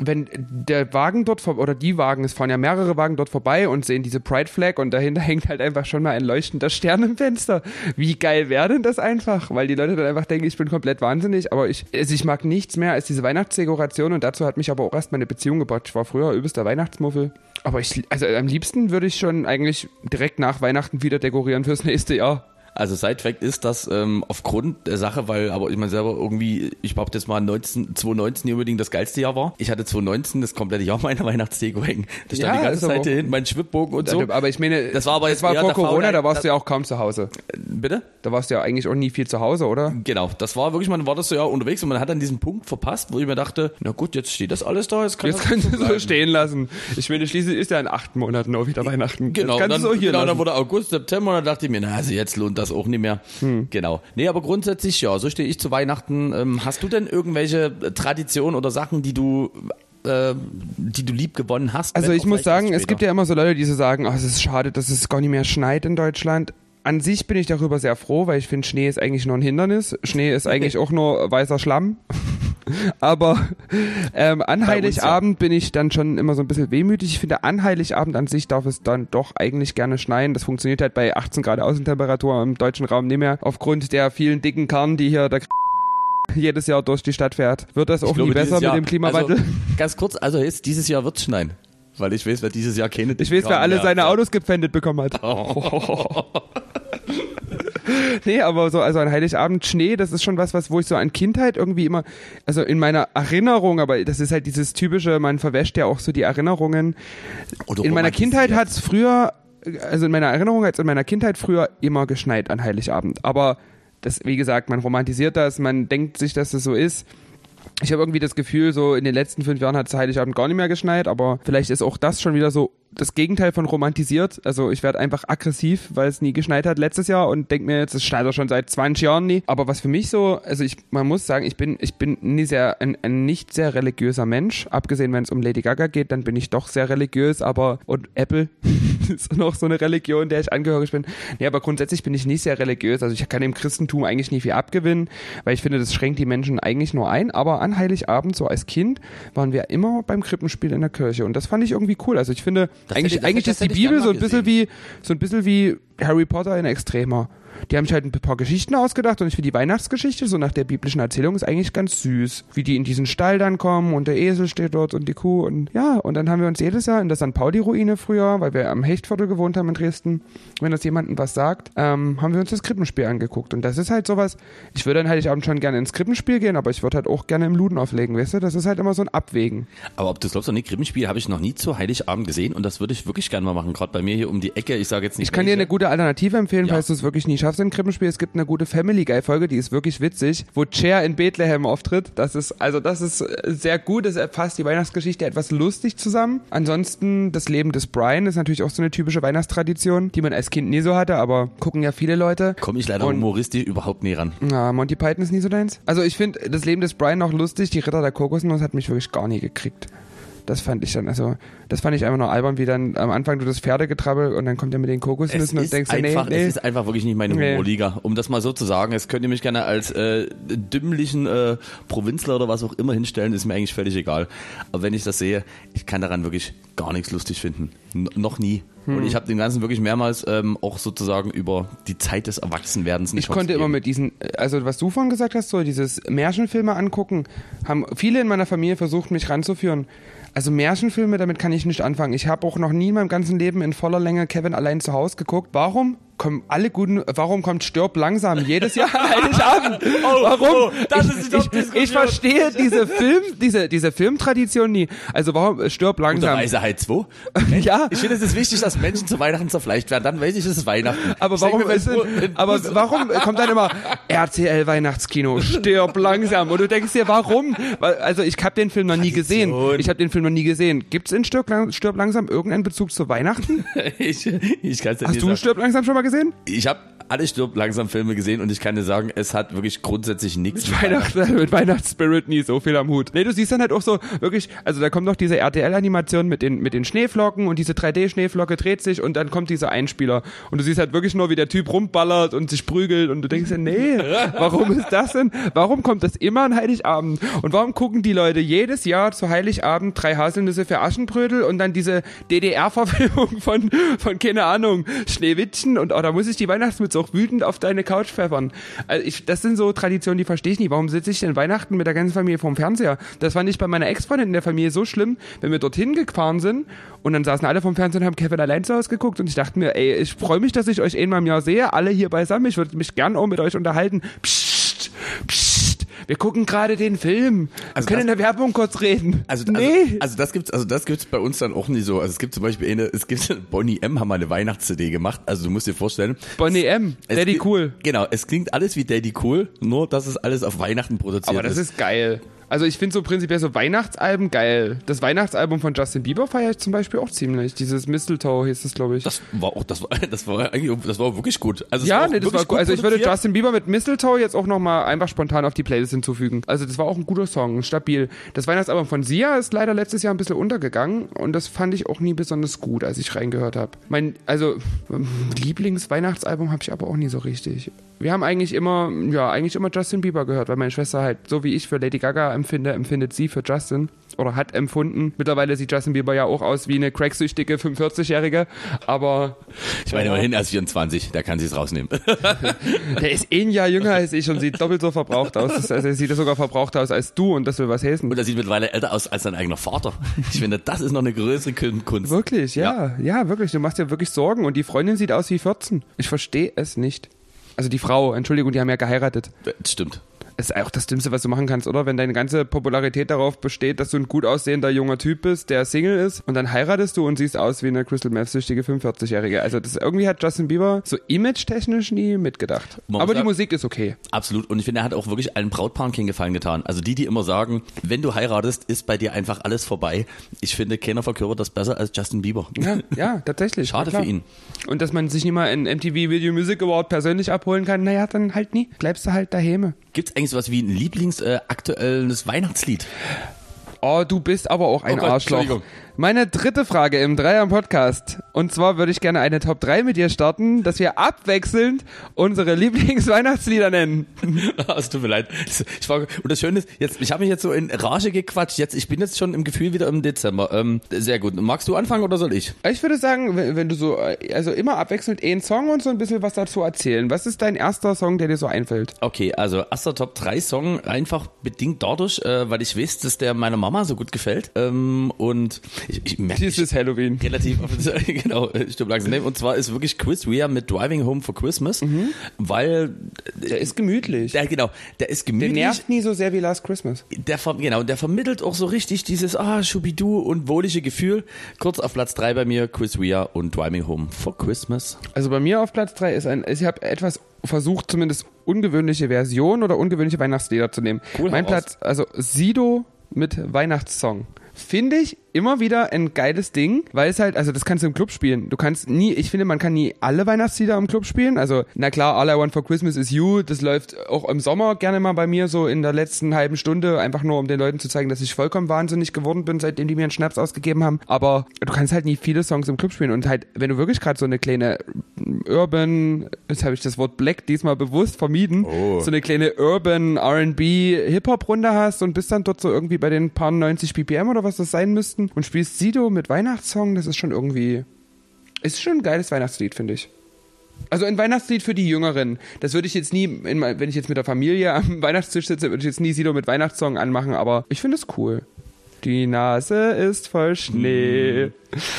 wenn der Wagen dort vor, oder die Wagen, es fahren ja mehrere Wagen dort vorbei und sehen diese Pride Flag und dahinter hängt halt einfach schon mal ein leuchtender Stern im Fenster. Wie geil wäre denn das einfach? Weil die Leute dann einfach denken, ich bin komplett wahnsinnig, aber ich, also ich mag nichts mehr als diese Weihnachtsdekoration und dazu hat mich aber auch erst meine Beziehung gebracht. Ich war früher übelster Weihnachtsmuffel. Aber ich, also am liebsten würde ich schon eigentlich direkt nach Weihnachten wieder dekorieren fürs nächste Jahr. Also Side-Fact ist, dass ähm, aufgrund der Sache, weil aber ich meine selber irgendwie, ich behaupte jetzt mal 19, 2019 nicht unbedingt das geilste Jahr war. Ich hatte 2019 das komplette Jahr meiner Weihnachtsdeko hängen. Da stand ja, die ganze Zeit hin, mein Schwibbogen und so. Aber ich meine, das war aber jetzt war vor Corona, da warst du ja auch kaum zu Hause. Bitte? Da warst du ja eigentlich auch nie viel zu Hause, oder? Genau, das war wirklich, man war das so ja unterwegs und man hat dann diesen Punkt verpasst, wo ich mir dachte, na gut, jetzt steht das alles da, jetzt kann Jetzt kannst du so stehen lassen. Ich meine, schließlich ist ja in acht Monaten auch wieder Weihnachten. Genau, jetzt kannst dann, so hier genau, dann wurde August, September und dann dachte ich mir, na also jetzt lohnt das auch nicht mehr. Hm. Genau. Nee, aber grundsätzlich ja, so stehe ich zu Weihnachten. Ähm, hast du denn irgendwelche Traditionen oder Sachen, die du äh, die du lieb gewonnen hast? Also ich muss sagen, es gibt ja immer so Leute, die so sagen, ach, es ist schade, dass es gar nicht mehr schneit in Deutschland. An sich bin ich darüber sehr froh, weil ich finde, Schnee ist eigentlich nur ein Hindernis. Schnee ist eigentlich auch nur weißer Schlamm. Aber ähm, an Heiligabend ja. bin ich dann schon immer so ein bisschen wehmütig. Ich finde, an Heiligabend an sich darf es dann doch eigentlich gerne schneien. Das funktioniert halt bei 18 Grad Außentemperatur im deutschen Raum nicht mehr. Aufgrund der vielen dicken Karren, die hier der jedes Jahr durch die Stadt fährt. Wird das auch glaube, nie besser Jahr, mit dem Klimawandel? Also, ganz kurz, also jetzt dieses Jahr wird es schneien. Weil ich weiß, wer dieses Jahr keine Ich weiß, wer alle seine Autos gepfändet bekommen hat. Oh. nee, aber so, also an Heiligabend Schnee, das ist schon was, was, wo ich so an Kindheit irgendwie immer, also in meiner Erinnerung, aber das ist halt dieses typische, man verwäscht ja auch so die Erinnerungen. Oder in meiner Kindheit hat es früher, also in meiner Erinnerung hat es in meiner Kindheit früher immer geschneit an Heiligabend. Aber das, wie gesagt, man romantisiert das, man denkt sich, dass das so ist. Ich habe irgendwie das Gefühl, so in den letzten fünf Jahren hat es Heiligabend gar nicht mehr geschneit, aber vielleicht ist auch das schon wieder so das Gegenteil von romantisiert. Also ich werde einfach aggressiv, weil es nie geschneit hat letztes Jahr und denke mir jetzt, es schneit doch schon seit 20 Jahren nie. Aber was für mich so, also ich, man muss sagen, ich bin, ich bin nie sehr, ein, ein nicht sehr religiöser Mensch. Abgesehen, wenn es um Lady Gaga geht, dann bin ich doch sehr religiös, aber und Apple ist noch so eine Religion, der ich angehörig bin. Nee, aber grundsätzlich bin ich nicht sehr religiös. Also ich kann dem Christentum eigentlich nie viel abgewinnen, weil ich finde, das schränkt die Menschen eigentlich nur ein. Aber an Heiligabend, so als Kind, waren wir immer beim Krippenspiel in der Kirche. Und das fand ich irgendwie cool. Also ich finde, Das eigentlich, hätte- eigentlich hätte- ist die Bibel so ein bisschen wie, so ein bisschen wie Harry Potter in Extremer. Die haben sich halt ein paar Geschichten ausgedacht und ich finde die Weihnachtsgeschichte, so nach der biblischen Erzählung, ist eigentlich ganz süß. Wie die in diesen Stall dann kommen und der Esel steht dort und die Kuh und ja, und dann haben wir uns jedes Jahr in der St. Pauli-Ruine früher, weil wir am Hechtviertel gewohnt haben in Dresden, wenn das jemandem was sagt, ähm, haben wir uns das Krippenspiel angeguckt. Und das ist halt sowas, ich würde dann halt Heiligabend schon gerne ins Krippenspiel gehen, aber ich würde halt auch gerne im Luden auflegen, weißt du? Das ist halt immer so ein Abwägen. Aber ob du es glaubst oder nicht, Krippenspiel habe ich noch nie zu Heiligabend gesehen und das würde ich wirklich gerne mal machen. Gerade bei mir hier um die Ecke. Ich sage jetzt nicht. Ich kann dir eine welche. gute Alternative empfehlen, Ja. falls du es wirklich nie schaffst im Krippenspiel. Es gibt eine gute Family Guy Folge, die ist wirklich witzig, wo Cher in Bethlehem auftritt. Das ist also das ist sehr gut. Es fasst die Weihnachtsgeschichte etwas lustig zusammen. Ansonsten das Leben des Brian ist natürlich auch so eine typische Weihnachtstradition, die man als Kind nie so hatte, aber gucken ja viele Leute. Komme ich leider Und- humoristisch überhaupt nie ran. Na, Monty Python ist nie so deins. Also ich finde das Leben des Brian noch lustig. Die Ritter der Kokosnuss hat mich wirklich gar nie gekriegt. Das fand ich dann, also, das fand ich einfach nur albern, wie dann am Anfang du das Pferdegetrabbel und dann kommt er mit den Kokosnüssen und denkst einfach, nee, nee. es ist einfach wirklich nicht meine Nee. Humorliga. Um das mal so zu sagen, es könnt ihr mich gerne als äh, dümmlichen äh, Provinzler oder was auch immer hinstellen, ist mir eigentlich völlig egal. Aber wenn ich das sehe, ich kann daran wirklich gar nichts lustig finden. N noch nie. Hm. Und ich habe den Ganzen wirklich mehrmals ähm, auch sozusagen über die Zeit des Erwachsenwerdens nicht Ich konnte immer mit diesen, also was du vorhin gesagt hast, so dieses Märchenfilme angucken, haben viele in meiner Familie versucht, mich ranzuführen. Also Märchenfilme, damit kann ich nicht anfangen. Ich habe auch noch nie in meinem ganzen Leben in voller Länge Kevin allein zu Hause geguckt. Warum kommen alle guten, warum kommt Stirb langsam jedes Jahr an Heiligabend? warum? oh, das ich, ist ich, ich verstehe diese Film, diese, diese Filmtradition nie. Also warum äh, Stirb langsam? Weisheit 2. Ja. Ich finde, es ist wichtig, dass Menschen zu Weihnachten zerfleischt werden. Dann weiß ich, es ist Weihnachten. Aber warum ist denn, aber warum kommt dann immer RTL Weihnachtskino, stirb langsam und du denkst dir, warum? Also ich habe den Film noch nie gesehen. Ich habe den Film noch nie gesehen. Gibt's in stirb, stirb langsam irgendeinen Bezug zu Weihnachten? ich, ich kann's dir Hast du sagen. stirb langsam schon mal gesehen? Ich habe alle Stirb langsam Filme gesehen und ich kann dir sagen, es hat wirklich grundsätzlich nichts mit Weihnachten, mit Weihnachtsspirit nie so viel am Hut. Nee, du siehst dann halt auch so wirklich, also da kommt noch diese RTL-Animation mit den, mit den Schneeflocken und diese 3D-Schneeflocke dreht sich und dann kommt dieser Einspieler und du siehst halt wirklich nur, wie der Typ rumballert und sich prügelt und du denkst dir, nee, warum ist das denn? Warum kommt das immer an Heiligabend? Und warum gucken die Leute jedes Jahr zu Heiligabend drei Haselnüsse für Aschenbrödel und dann diese DDR-Verfilmung von, von, keine Ahnung, Schneewittchen und oh, da muss ich die Weihnachtsmütze auch wütend auf deine Couch pfeffern. Also ich, das sind so Traditionen, die verstehe ich nicht. Warum sitze ich denn Weihnachten mit der ganzen Familie vorm Fernseher? Das fand ich bei meiner Ex-Freundin in der Familie so schlimm, wenn wir dorthin gefahren sind und dann saßen alle vorm Fernseher und haben Kevin allein zu Hause geguckt und ich dachte mir, ey, ich freue mich, dass ich euch einmal im Jahr sehe, alle hier beisammen, ich würde mich gern auch mit euch unterhalten. Psst, psst, wir gucken gerade den Film. Wir Also können das- in der Werbung kurz reden. Also, also, nee. also das gibt's, also das gibt's bei uns dann auch nicht so. Also es gibt zum Beispiel eine, es gibt Bonnie M. haben mal eine Weihnachts-CD gemacht. Also du musst dir vorstellen. Bonnie M, es Daddy klingt- Cool. Genau, es klingt alles wie Daddy Cool, nur dass es alles auf Weihnachten produziert Aber das ist geil. Also ich finde so prinzipiell so Weihnachtsalben geil. Das Weihnachtsalbum von Justin Bieber feiere ich zum Beispiel auch ziemlich. Dieses Mistletoe hieß es, glaube ich. Das war auch, das war, das war eigentlich, das war wirklich gut. Also ja, nee, das war gut. Also ich würde. Justin Bieber mit Mistletoe jetzt auch nochmal einfach spontan auf die Playlist hinzufügen. Also das war auch ein guter Song, stabil. Das Weihnachtsalbum von Sia ist leider letztes Jahr ein bisschen untergegangen und das fand ich auch nie besonders gut, als ich reingehört habe. Mein, also Lieblingsweihnachtsalbum habe ich aber auch nie so richtig. Wir haben eigentlich immer, ja, eigentlich immer Justin Bieber gehört, weil meine Schwester halt, so wie ich für Lady Gaga empfinde, empfindet sie für Justin oder hat empfunden. Mittlerweile sieht Justin Bieber ja auch aus wie eine cracksüchtige 45-Jährige, aber Ich meine, immerhin erst 24, da kann sie es rausnehmen. Der ist ein Jahr jünger als ich und sieht doppelt so verbraucht aus. Das- Also er sieht sogar verbrauchter aus als du und das will was heißen. Und er sieht mittlerweile älter aus als sein eigener Vater. Ich finde, das ist noch eine größere Kunst. Wirklich, ja, ja, wirklich. Du machst dir wirklich Sorgen und die Freundin sieht aus wie 14. Ich verstehe es nicht. Also die Frau, Entschuldigung, die haben ja geheiratet. Das stimmt. Ist auch das Dümmste, was du machen kannst, oder? Wenn deine ganze Popularität darauf besteht, dass du ein gut aussehender junger Typ bist, der Single ist und dann heiratest du und siehst aus wie eine Crystal Meth-süchtige 45-Jährige. Also das irgendwie hat Justin Bieber so image-technisch nie mitgedacht. Man Aber die Musik ist okay. Absolut. Und ich finde, er hat auch wirklich allen Brautpaaren keinen Gefallen getan. Also die, die immer sagen, wenn du heiratest, ist bei dir einfach alles vorbei. Ich finde, keiner verkörpert das besser als Justin Bieber. Ja, ja, tatsächlich. Schade klar. für ihn. Und dass man sich nicht mal einen MTV Video Music Award persönlich abholen kann, naja, dann halt nie. Bleibst du halt daheim. Gibt es eigentlich sowas wie ein Lieblings äh, Weihnachtslied? Oh, du bist aber auch ein Oh Gott, Arschloch. Meine dritte Frage im Dreier-Podcast. Und zwar würde ich gerne eine Top 3 mit dir starten, dass wir abwechselnd unsere Lieblingsweihnachtslieder nennen. es tut mir leid. Ich war, und das Schöne ist, jetzt, ich habe mich jetzt so in Rage gequatscht. Jetzt, ich bin jetzt schon im Gefühl wieder im Dezember. Ähm, sehr gut. Magst du anfangen oder soll ich? Ich würde sagen, wenn, wenn du so, äh, also immer abwechselnd einen Song und so ein bisschen was dazu erzählen. Was ist dein erster Song, der dir so einfällt? Okay, also erster Top 3 Song, einfach bedingt dadurch, äh, weil ich weiß, dass der meiner Mama so gut gefällt. Ähm, und ich, ich merke Dieses Halloween. relativ genau, stimmt langsam. Und zwar ist wirklich Chris Rea mit Driving Home for Christmas, weil Der ist gemütlich. der genau, der ist Der gemütlich. nervt nie so sehr wie Last Christmas. Der, genau, der vermittelt auch so richtig dieses ah, Schubidu und wohlige Gefühl. Kurz auf Platz 3 bei mir, Chris Rea und Driving Home for Christmas. Also bei mir auf Platz 3 ist ein, ich habe etwas versucht, zumindest ungewöhnliche Version oder ungewöhnliche Weihnachtslieder zu nehmen. Cool, mein. Platz, also Sido mit Weihnachtssong. Finde ich immer wieder ein geiles Ding, weil es halt, also das kannst du im Club spielen. Du kannst nie, ich finde, man kann nie alle Weihnachtslieder im Club spielen. Also, na klar, All I Want for Christmas is You, das läuft auch im Sommer gerne mal bei mir so in der letzten halben Stunde, einfach nur um den Leuten zu zeigen, dass ich vollkommen wahnsinnig geworden bin, seitdem die mir einen Schnaps ausgegeben haben. Aber du kannst halt nie viele Songs im Club spielen und halt, wenn du wirklich gerade so eine kleine Urban, jetzt habe ich das Wort Black diesmal bewusst vermieden, Oh. so eine kleine Urban R&B Hip-Hop-Runde hast und bist dann dort so irgendwie bei den paar 90 BPM oder was das sein müssten und spielst Sido mit Weihnachtssong, das ist schon irgendwie, ist schon ein geiles Weihnachtslied, finde ich. Also ein Weihnachtslied für die Jüngeren. Das würde ich jetzt nie, in, wenn ich jetzt mit der Familie am Weihnachtstisch sitze, würde ich jetzt nie Sido mit Weihnachtssong anmachen, aber ich finde es cool. Die Nase ist voll Schnee.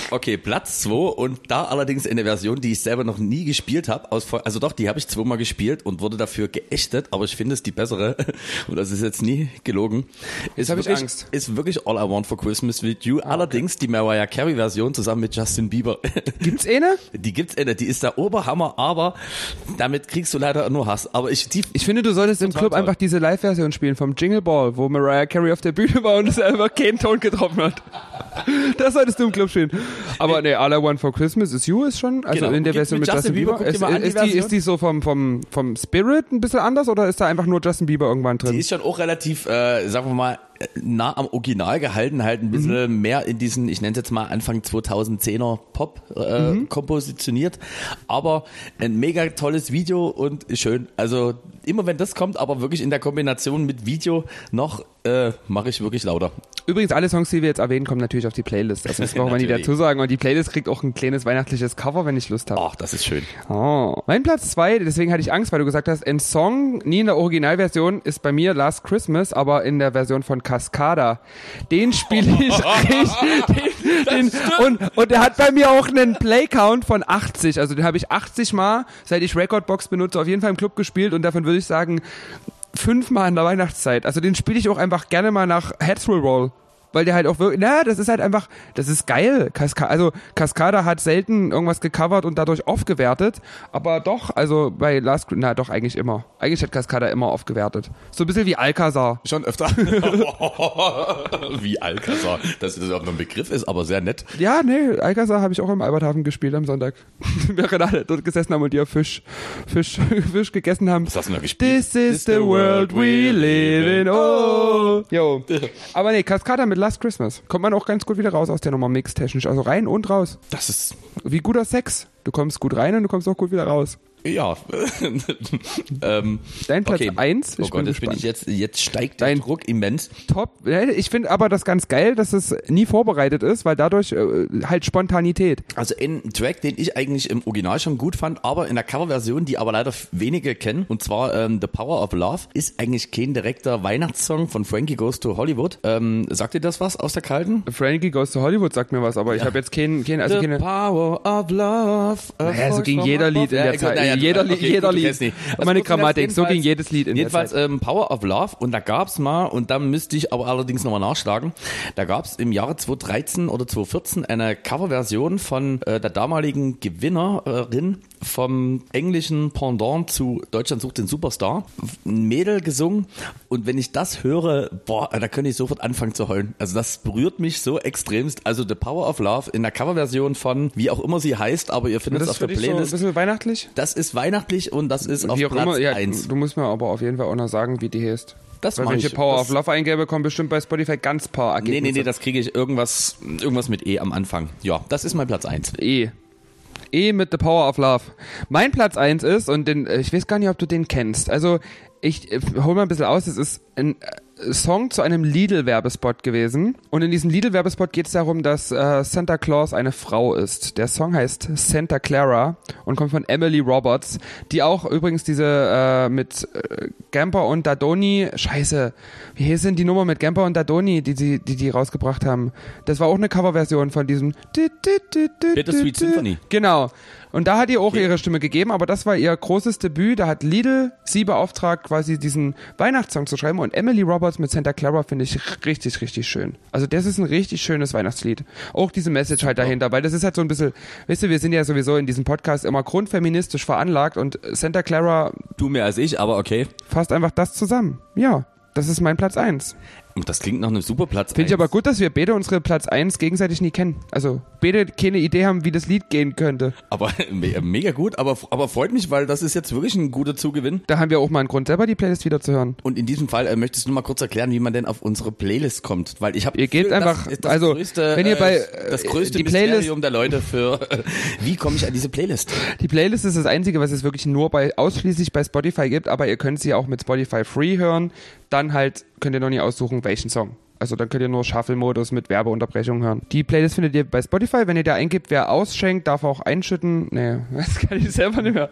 Okay, Platz 2 und da allerdings in der Version, die ich selber noch nie gespielt habe. Also doch, die habe ich zweimal gespielt und wurde dafür geächtet, aber ich finde es die bessere und das ist jetzt nie gelogen. Ist hab ich wirklich, Angst. Ist wirklich All I Want for Christmas with You. Allerdings die Mariah Carey Version zusammen mit Justin Bieber. Gibt's eine? Die gibt's äh, die ist der Oberhammer, aber damit kriegst du leider nur Hass. Aber ich, die, Ich finde, du solltest im Club toll. einfach diese Live-Version spielen vom Jingle Ball, wo Mariah Carey auf der Bühne war und es einfach keinen Ton getroffen hat. Das solltest du im Club spielen. Aber nee, All I Want for Christmas is You ist schon, also Genau. in der Version mit mit Justin Bieber, Bieber. Ist, an, die ist, die, ist die so vom, vom, vom Spirit ein bisschen anders oder ist da einfach nur Justin Bieber irgendwann drin? Die ist schon auch relativ, äh, sagen wir mal, nah am Original gehalten, halt ein bisschen Mhm. mehr in diesen, ich nenne es jetzt mal Anfang 2010er Pop äh, Mhm. kompositioniert, aber ein mega tolles Video und schön. Also immer wenn das kommt, aber wirklich in der Kombination mit Video noch, äh, mache ich wirklich lauter. Übrigens, alle Songs, die wir jetzt erwähnen, kommen natürlich auf die Playlist. Also das braucht man nicht dazu sagen. Und die Playlist kriegt auch ein kleines weihnachtliches Cover, wenn ich Lust habe. Ach, das ist schön. Oh. Mein Platz zwei, deswegen hatte ich Angst, weil du gesagt hast, ein Song, nie in der Originalversion, ist bei mir Last Christmas, aber in der Version von Cascada. Den spiele ich richtig. Den, den, und, und der hat bei mir auch einen Play-Count von 80. Also den habe ich 80 Mal, seit ich Recordbox benutze, auf jeden Fall im Club gespielt und davon würde ich sagen, fünfmal in der Weihnachtszeit. Also den spiele ich auch einfach gerne mal nach Head Through Roll. Weil der halt auch wirklich, na, das ist halt einfach, das ist geil. Casca also Cascada hat selten irgendwas gecovert und dadurch aufgewertet, aber doch, also bei Last, na doch eigentlich immer. Eigentlich hat Cascada immer aufgewertet. So ein bisschen wie Alcazar. Schon öfter. Wie Alcazar. Dass das auch noch ein Begriff ist, aber sehr nett. Ja, nee, Alcazar habe ich auch im Alberthafen gespielt am Sonntag. Wir alle dort gesessen haben und ihr Fisch, Fisch, Fisch gegessen haben. Was hast du da gespielt? This is the world we live in. Oh. Yo. Aber nee, Cascada mit Last Christmas. Kommt man auch ganz gut wieder raus aus der Nummer mixtechnisch. Also rein und raus. Das ist Wie guter Sex. Du kommst gut rein und du kommst auch gut wieder raus. Ja. ähm, Dein Platz okay. eins. Oh Gott, bin jetzt bin ich jetzt, jetzt steigt der Dein- Druck immens. Top. Ich finde aber das ganz geil, dass es nie vorbereitet ist, weil dadurch äh, halt Spontanität. Also ein Track, den ich eigentlich im Original schon gut fand, aber in der Coverversion, die aber leider wenige kennen, und zwar ähm, The Power of Love, ist eigentlich kein direkter Weihnachtssong von Frankie Goes to Hollywood. Ähm, sagt ihr das was aus der Kalten? Frankie Goes to Hollywood sagt mir was, aber ich habe jetzt keinen, keinen also The keine. Power of Love. Naja, so ging jeder Lied in der Zeit. Ja, jeder, okay, Lied, jeder gut, Lied. nicht. Also Meine gut, Grammatik, so ging jedes Lied in der Jedenfalls ähm, Power of Love und da gab's mal, und da müsste ich aber allerdings nochmal nachschlagen, da gab's im Jahre 2013 oder 2014 eine Coverversion von äh, der damaligen Gewinnerin vom englischen Pendant zu Deutschland sucht den Superstar. Ein Mädel gesungen und wenn ich das höre, boah, da könnte ich sofort anfangen zu heulen. Also das berührt mich so extremst. Also The Power of Love in der Coverversion von, wie auch immer sie heißt, aber ihr findet es auf der dich so ein Playlist. bisschen weihnachtlich? das ist weihnachtlich und das ist auf Wie auch Platz immer, ja, 1. du musst mir aber auf jeden Fall auch noch sagen, wie die heißt. Das Weil wenn ich Power Das- of Love eingebe, kommen bestimmt bei Spotify ganz paar Nee, Ergebnisse. nee, nee, das kriege ich irgendwas, irgendwas mit E am Anfang. Ja, das ist mein Platz 1. E. E mit The Power of Love. Mein Platz 1 ist, und den, ich weiß gar nicht, ob du den kennst. Also, ich äh, hol mal ein bisschen aus, es ist ein äh, Song zu einem Lidl-Werbespot gewesen. Und in diesem Lidl-Werbespot geht es darum, dass äh, Santa Claus eine Frau ist. Der Song heißt Santa Clara und kommt von Emily Roberts, die auch übrigens diese äh, mit äh, Gamper und Dadoni, scheiße, wie hieß denn die Nummer mit Gamper und Dadoni, die die, die, die rausgebracht haben? Das war auch eine Coverversion von diesem Bittersweet Symphony. Genau. Und da hat ihr auch ihre Stimme gegeben, aber das war ihr großes Debüt. Da hat Lidl sie beauftragt, quasi diesen Weihnachtssong zu schreiben. Und Emily Roberts mit Santa Clara finde ich richtig, richtig schön. Also das ist ein richtig schönes Weihnachtslied. Auch diese Message halt dahinter, weil das ist halt so ein bisschen, weißt du, wir sind ja sowieso in diesem Podcast immer grundfeministisch veranlagt und Santa Clara Du mehr als ich, aber okay. fasst einfach das zusammen. Ja. Das ist mein Platz eins. Und das klingt nach einem super Platz Finde ich 1. aber gut, dass wir beide unsere Platz eins gegenseitig nie kennen. Also beide keine Idee haben, wie das Lied gehen könnte. Aber me- mega gut, aber, aber freut mich, weil das ist jetzt wirklich ein guter Zugewinn. Da haben wir auch mal einen Grund, selber die Playlist wieder zu hören. Und in diesem Fall äh, möchtest du mal kurz erklären, wie man denn auf unsere Playlist kommt, weil ich habe Ihr gebt einfach- das das also, größte, wenn ihr bei, äh, das äh, größte die Playlist- Mysterium der Leute für äh, wie komme ich an diese Playlist? Die Playlist ist das Einzige, was es wirklich nur bei ausschließlich bei Spotify gibt, aber ihr könnt sie auch mit Spotify Free hören. Dann halt könnt ihr noch nicht aussuchen, welchen Song. Also dann könnt ihr nur Shuffle-Modus mit Werbeunterbrechung hören. Die Playlist findet ihr bei Spotify. Wenn ihr da eingibt, wer ausschenkt, darf auch einschütten. Nee, das kann ich selber nicht mehr.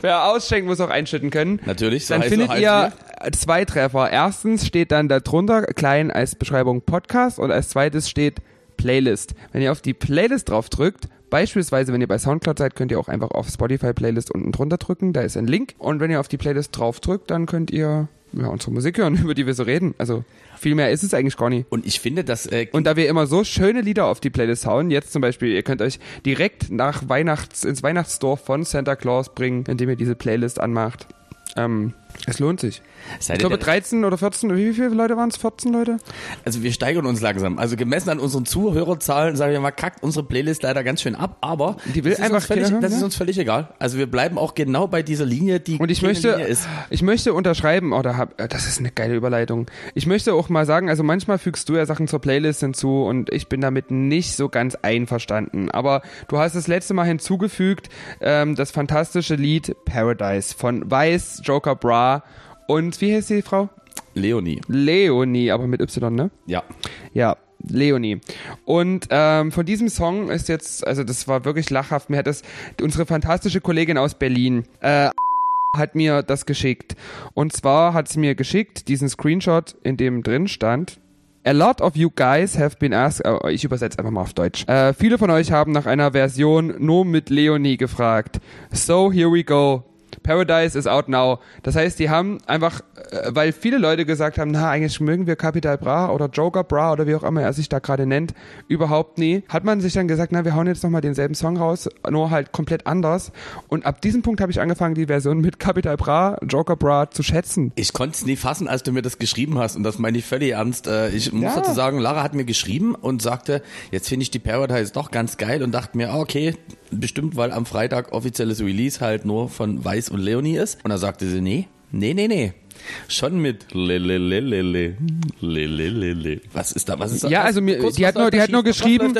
Wer ausschenkt, muss auch einschütten können. Natürlich, so Dann heißt findet ihr zwei Treffer. Erstens steht dann darunter klein als Beschreibung Podcast und als zweites steht Playlist. Wenn ihr auf die Playlist drauf drückt, beispielsweise wenn ihr bei Soundcloud seid, könnt ihr auch einfach auf Spotify Playlist unten drunter drücken, da ist ein Link und wenn ihr auf die Playlist drauf drückt, dann könnt ihr ja, unsere Musik hören, über die wir so reden. Also viel mehr ist es eigentlich gar nicht. Und ich finde, dass äh, Und da wir immer so schöne Lieder auf die Playlist hauen, jetzt zum Beispiel, ihr könnt euch direkt nach Weihnachts, ins Weihnachtsdorf von Santa Claus bringen, indem ihr diese Playlist anmacht. Ähm, es lohnt sich. seid Ich glaube denn- 13 oder 14, wie viele Leute waren es? 14 Leute? Also wir steigern uns langsam. Also gemessen an unseren Zuhörerzahlen, sage ich mal, kackt unsere Playlist leider ganz schön ab, aber Die will das ist einfach uns völlig, hören, das ist ne? uns völlig egal. Also wir bleiben auch genau bei dieser Linie, die Und ich möchte, Linie ist. ich möchte unterschreiben, oder hab, äh, das ist eine geile Überleitung. Ich möchte auch mal sagen, also manchmal fügst du ja Sachen zur Playlist hinzu und ich bin damit nicht so ganz einverstanden. Aber du hast das letzte Mal hinzugefügt, ähm, das fantastische Lied Paradise von Weiß, Joker Bra und wie heißt die Frau? Leonie. Leonie, aber mit Y, ne? Ja. Ja, Leonie. Und ähm, von diesem Song ist jetzt, also das war wirklich lachhaft. Mir hat das unsere fantastische Kollegin aus Berlin äh, hat mir das geschickt. Und zwar hat sie mir geschickt diesen Screenshot, in dem drin stand. A lot of you guys have been asked, äh, ich übersetze einfach mal auf Deutsch. Äh, viele von euch haben nach einer Version nur mit Leonie gefragt. So here we go. Paradise is out now. Das heißt, die haben einfach, äh, weil viele Leute gesagt haben, na, eigentlich mögen wir Capital Bra oder Joker Bra oder wie auch immer er sich da gerade nennt, überhaupt nie, hat man sich dann gesagt, na, wir hauen jetzt nochmal denselben Song raus, nur halt komplett anders. Und ab diesem Punkt habe ich angefangen, die Version mit Capital Bra, Joker Bra zu schätzen. Ich konnte es nie fassen, als du mir das geschrieben hast und das meine ich völlig ernst. Äh, Ich muss Ja. dazu sagen, Lara hat mir geschrieben und sagte, jetzt finde ich die Paradise doch ganz geil und dachte mir, ah, okay, bestimmt, weil am Freitag offizielles Release halt nur von Weiß und Leonie ist. Und da sagte sie, nee, nee, nee, nee. Schon mit lelelelele, lelelele. Was ist da, was ist da? Ja, also mir- kurz, die hat nur- die hat nur geschrieben-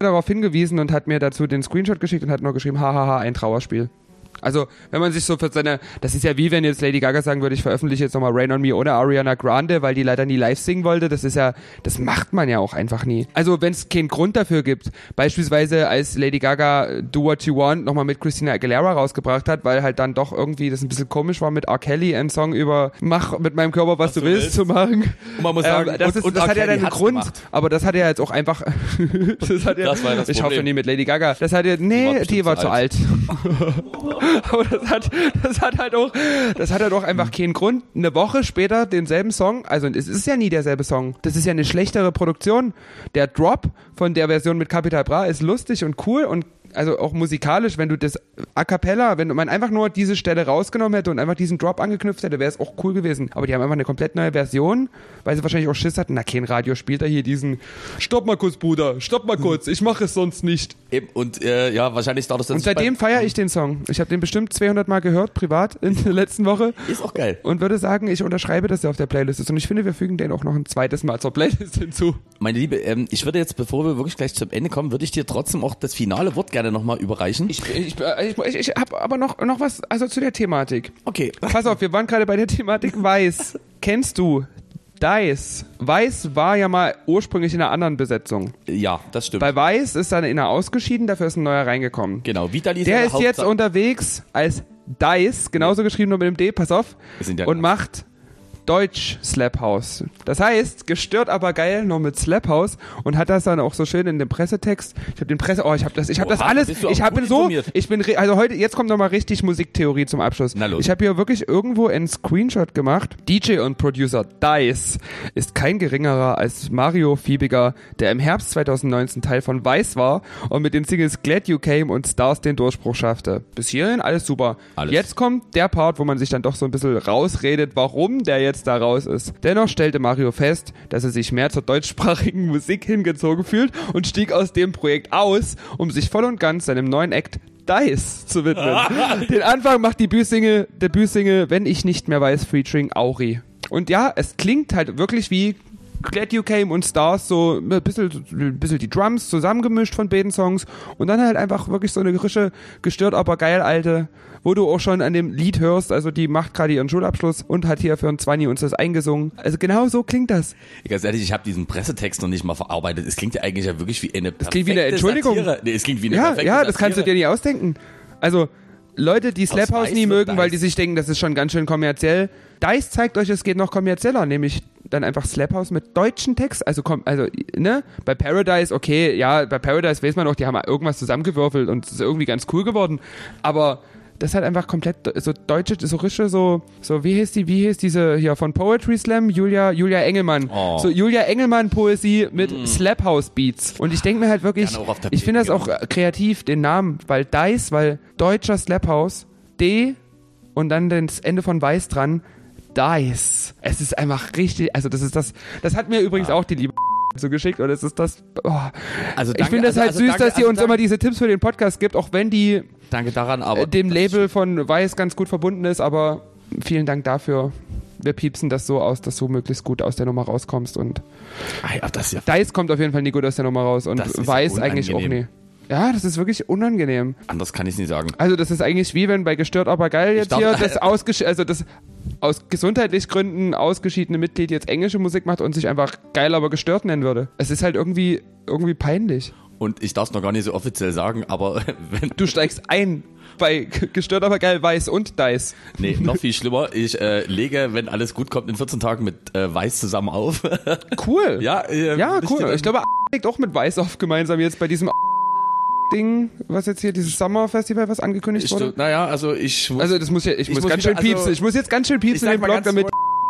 darauf hingewiesen und hat mir dazu den Screenshot geschickt und hat nur geschrieben, hahaha, ein Trauerspiel. Also, wenn man sich so für seine, das ist ja wie wenn jetzt Lady Gaga sagen würde, ich veröffentliche jetzt nochmal Rain on Me ohne Ariana Grande, weil die leider nie live singen wollte. Das ist ja, das macht man ja auch einfach nie. Also, wenn es keinen Grund dafür gibt, beispielsweise als Lady Gaga Do What You Want nochmal mit Christina Aguilera rausgebracht hat, weil halt dann doch irgendwie das ein bisschen komisch war mit R. Kelly einen Song über Mach mit meinem Körper, was, du du willst, willst. zu machen. Und man muss sagen, ähm, das, und- ist, und das hat ja dann einen Grund, gemacht. aber das hat ja jetzt auch einfach, das hat ja, Das war das ich hoffe Problem. nie mit Lady Gaga. Das hat ja, nee, war die war zu zu alt. Aber das hat, das hat halt auch, das hat halt auch einfach keinen Grund. Eine Woche später denselben Song, also es ist ja nie derselbe Song. Das ist ja eine schlechtere Produktion. Der Drop von der Version mit Capital Bra ist lustig und cool und also auch musikalisch, wenn du das a cappella, wenn man einfach nur diese Stelle rausgenommen hätte und einfach diesen Drop angeknüpft hätte, wäre es auch cool gewesen. Aber die haben einfach eine komplett neue Version, weil sie wahrscheinlich auch Schiss hatten, na kein Radio spielt da hier diesen Stopp mal kurz, Bruder, stopp mal kurz, ich mache es sonst nicht. Eben, und äh, ja, wahrscheinlich dauert es dann Und seitdem feiere ich den Song. Ich habe den bestimmt 200 Mal gehört, privat, in der letzten Woche. Ist auch geil. Und würde sagen, ich unterschreibe, dass er auf der Playlist ist. Und ich finde, wir fügen den auch noch ein zweites Mal zur Playlist hinzu. Meine Liebe, ähm, ich würde jetzt, bevor wir wirklich gleich zum Ende kommen, würde ich dir trotzdem auch das finale Wort gerne nochmal überreichen. Ich, ich, ich, ich, habe aber noch, noch was, also zu der Thematik. okay. Pass auf, wir waren gerade bei der Thematik Weiß. Kennst du Dice? Weiß war ja mal ursprünglich in einer anderen Besetzung. Ja, das stimmt. Bei Weiß ist dann einer ausgeschieden, dafür ist ein neuer reingekommen. genau, Vitali ist Der ja ist jetzt Hauptsache- unterwegs als Dice, genauso geschrieben nur mit dem D, pass auf, ja und macht Deutsch Slap House. Das heißt, gestört aber geil nur mit Slap House und hat das dann auch so schön in dem Pressetext. Ich habe den Presse, oh, ich habe das, ich habe das alles, ich habe so, informiert. ich bin, also heute, jetzt kommt nochmal richtig Musiktheorie zum Abschluss. Na los. Ich habe hier wirklich irgendwo einen Screenshot gemacht. DJ und Producer Dice ist kein geringerer als Mario Fiebiger, der im Herbst 2019 Teil von Weiß war und mit den Singles Glad You Came und Stars den Durchbruch schaffte. Bis hierhin alles super. Alles. Jetzt kommt der Part, wo man sich dann doch so ein bisschen rausredet, warum der jetzt da raus ist. Dennoch stellte Mario fest, dass er sich mehr zur deutschsprachigen Musik hingezogen fühlt und stieg aus dem Projekt aus, um sich voll und ganz seinem neuen Act Dice zu widmen. Den Anfang macht die Debütsingle, Debütsingle Wenn ich nicht mehr weiß, featuring Auri. Und ja, es klingt halt wirklich wie Glad You Came und Stars, so ein bisschen, ein bisschen die Drums zusammengemischt von beiden Songs und dann halt einfach wirklich so eine frische, gestört, aber geil alte, wo du auch schon an dem Lied hörst, also die macht gerade ihren Schulabschluss und hat hier für ein Zwanni uns das eingesungen. Also genau so klingt das. Ganz ehrlich, ich habe diesen Pressetext noch nicht mal verarbeitet. Es klingt ja eigentlich ja wirklich wie eine perfekte klingt wie eine Entschuldigung. Satire. Nee, es klingt wie eine Ja, perfekte ja, das kannst du dir nicht ausdenken. Also, Leute, die Slap House nie mögen, weil die Dice. sich denken, das ist schon ganz schön kommerziell. Dice zeigt euch, es geht noch kommerzieller, nämlich dann einfach Slap House mit deutschen Text. Also, komm, also, ne? Bei Paradise, okay, ja, bei Paradise weiß man auch, die haben irgendwas zusammengewürfelt und es ist irgendwie ganz cool geworden. Aber das ist halt einfach komplett so deutsche, so rische, so, so, wie heißt die, wie heißt diese hier von Poetry Slam? Julia, Julia Engelmann. Oh. So Julia Engelmann Poesie mit Slap House Beats. Und ich denke mir halt wirklich, ich finde das genau. auch äh, kreativ, den Namen, weil Dice, weil deutscher Slap House, D und dann das Ende von Weiß dran, Dice. Es ist einfach richtig, also das ist das, das hat mir übrigens auch die liebe so geschickt und es ist das, oh. Also ich danke- finde es also- halt also süß, danke- dass die also uns danke- immer diese Tipps für den Podcast gibt, auch wenn die Danke daran, aber äh, dem das Label von Weiß ganz gut verbunden ist, aber vielen Dank dafür. Wir piepsen das so aus, dass du möglichst gut aus der Nummer rauskommst und Ah ja, das ist ja Dice kommt auf jeden Fall nie gut aus der Nummer raus und Das Weiß eigentlich auch nie. Ja, das ist wirklich unangenehm. anders kann ich nicht sagen. Also das ist eigentlich wie wenn bei gestört aber geil jetzt darf- hier das ausgesch also das aus gesundheitlich Gründen ausgeschiedene Mitglied jetzt englische Musik macht und sich einfach geil aber gestört nennen würde. Es ist halt irgendwie irgendwie peinlich. Und ich darf es noch gar nicht so offiziell sagen, aber wenn Du steigst ein bei gestört aber geil weiß und Dice. Nee, noch viel schlimmer. Ich äh, lege, wenn alles gut kommt, in 14 Tagen mit äh, Weiß zusammen auf. Cool. ja, äh, Ja, cool. Ich glaube, legt auch mit Weiß auf gemeinsam jetzt bei diesem Ding, was jetzt hier dieses Summer Festival, was angekündigt wurde. naja, also ich muss, Also das muss ja, ich, Ich muss muss ganz wieder- schön piepsen. also- ich muss jetzt ganz schön piepsen im mal Blog, damit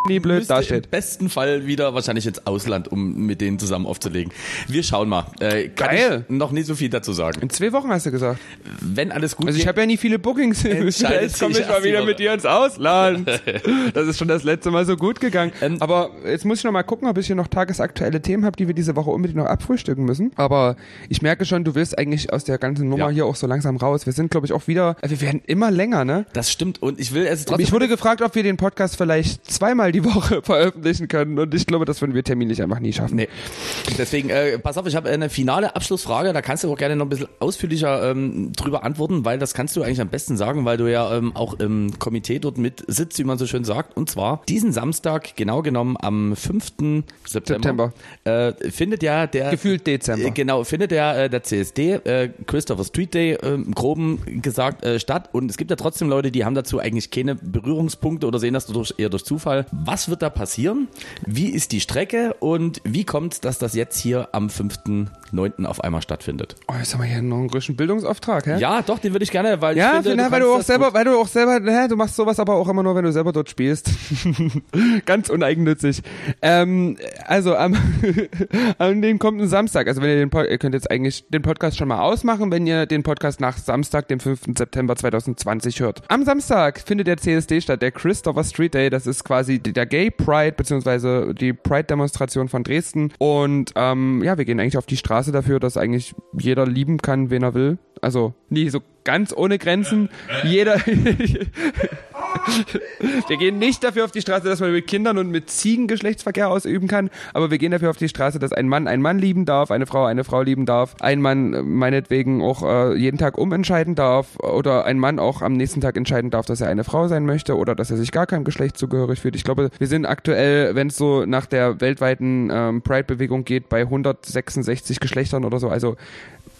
nie blöd müsste im dasteht. besten Fall wieder wahrscheinlich ins Ausland, um mit denen zusammen aufzulegen. Wir schauen mal. Äh, kann Geil. Ich noch nicht so viel dazu sagen. In zwei Wochen hast du gesagt. Wenn alles gut Also ich habe ja nie viele Bookings. Jetzt komme ich mal wieder mit dir ins Ausland. Das ist schon das letzte Mal so gut gegangen. Ähm, Aber jetzt muss ich noch mal gucken, ob ich hier noch tagesaktuelle Themen habe, die wir diese Woche unbedingt noch abfrühstücken müssen. Aber ich merke schon, du willst eigentlich aus der ganzen Nummer Ja. hier auch so langsam raus. Wir sind, glaube ich, auch wieder, wir werden immer länger, ne? das stimmt. Und ich will es trotzdem. Mich wurde gefragt, ob wir den Podcast vielleicht zweimal die Woche veröffentlichen können. Und ich glaube, das würden wir terminlich einfach nie schaffen. Nee. Deswegen, äh, pass auf, ich habe eine finale Abschlussfrage, da kannst du auch gerne noch ein bisschen ausführlicher ähm, drüber antworten, weil das kannst du eigentlich am besten sagen, weil du ja ähm, auch im Komitee dort mit sitzt, wie man so schön sagt. Und zwar diesen Samstag, genau genommen am 5. September, Äh, findet ja der Gefühlt Dezember. Äh, Genau, findet ja äh, der CSD, äh, Christopher Street Day, äh, im Groben gesagt, äh, statt. Und es gibt ja trotzdem Leute, die haben dazu eigentlich keine Berührungspunkte oder sehen das durch, eher durch Zufall, Was wird da passieren? Wie ist die Strecke und wie kommt, dass das jetzt hier am 5.9. auf einmal stattfindet? Oh, jetzt haben wir hier noch einen größten Bildungsauftrag, hä? Ja, doch, den würde ich gerne, weil Ja, ich finde, na, weil kannst du auch selber, gut. weil du auch selber, hä, du machst sowas aber auch immer nur, wenn du selber dort spielst. Ganz uneigennützig. Ähm, also am, an dem kommenden Samstag, also wenn ihr den Pod, ihr könnt jetzt eigentlich den Podcast schon mal ausmachen, wenn ihr den Podcast nach Samstag, dem 5. September 2020 hört. Am Samstag findet der CSD statt, der Christopher Street Day. Das ist quasi der Gay Pride, beziehungsweise die Pride-Demonstration von Dresden. Und ähm, ja, wir gehen eigentlich auf die Straße dafür, dass eigentlich jeder lieben kann, wen er will. Also nie so ganz ohne Grenzen. Jeder. wir gehen nicht dafür auf die Straße, dass man mit Kindern und mit Ziegen Geschlechtsverkehr ausüben kann, aber wir gehen dafür auf die Straße, dass ein Mann einen Mann lieben darf, eine Frau eine Frau lieben darf, ein Mann äh, meinetwegen auch äh, jeden Tag umentscheiden darf oder ein Mann auch am nächsten Tag entscheiden darf, dass er eine Frau sein möchte oder dass er sich gar keinem Geschlecht zugehörig fühlt. Ich glaube, wir sind aktuell, wenn es so nach der weltweiten ähm, Pride-Bewegung geht, bei 166 Geschlechtern oder so. Also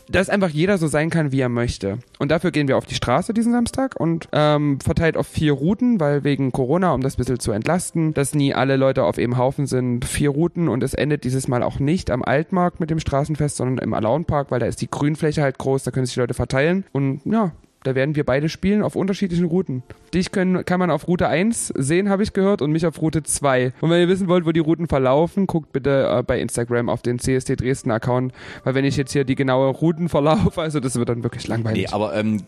dass einfach jeder so sein kann, wie er möchte. Und dafür gehen wir auf die Straße diesen Samstag und ähm, verteilt auf vier Routen, weil wegen Corona, um das bisschen zu entlasten, dass nie alle Leute auf einem Haufen sind, vier Routen. Und es endet dieses Mal auch nicht am Altmarkt mit dem Straßenfest, sondern im Alaunpark, weil da ist die Grünfläche halt groß, da können sich die Leute verteilen. Und ja, da werden wir beide spielen auf unterschiedlichen Routen. Dich können, kann man auf Route 1 sehen, habe ich gehört, und mich auf Route 2. Und wenn ihr wissen wollt, wo die Routen verlaufen, guckt bitte äh, bei Instagram auf den CSD Dresden Account, weil wenn ich jetzt hier die genaue Routen verlaufe, also das wird dann wirklich langweilig. Nee, aber ähm,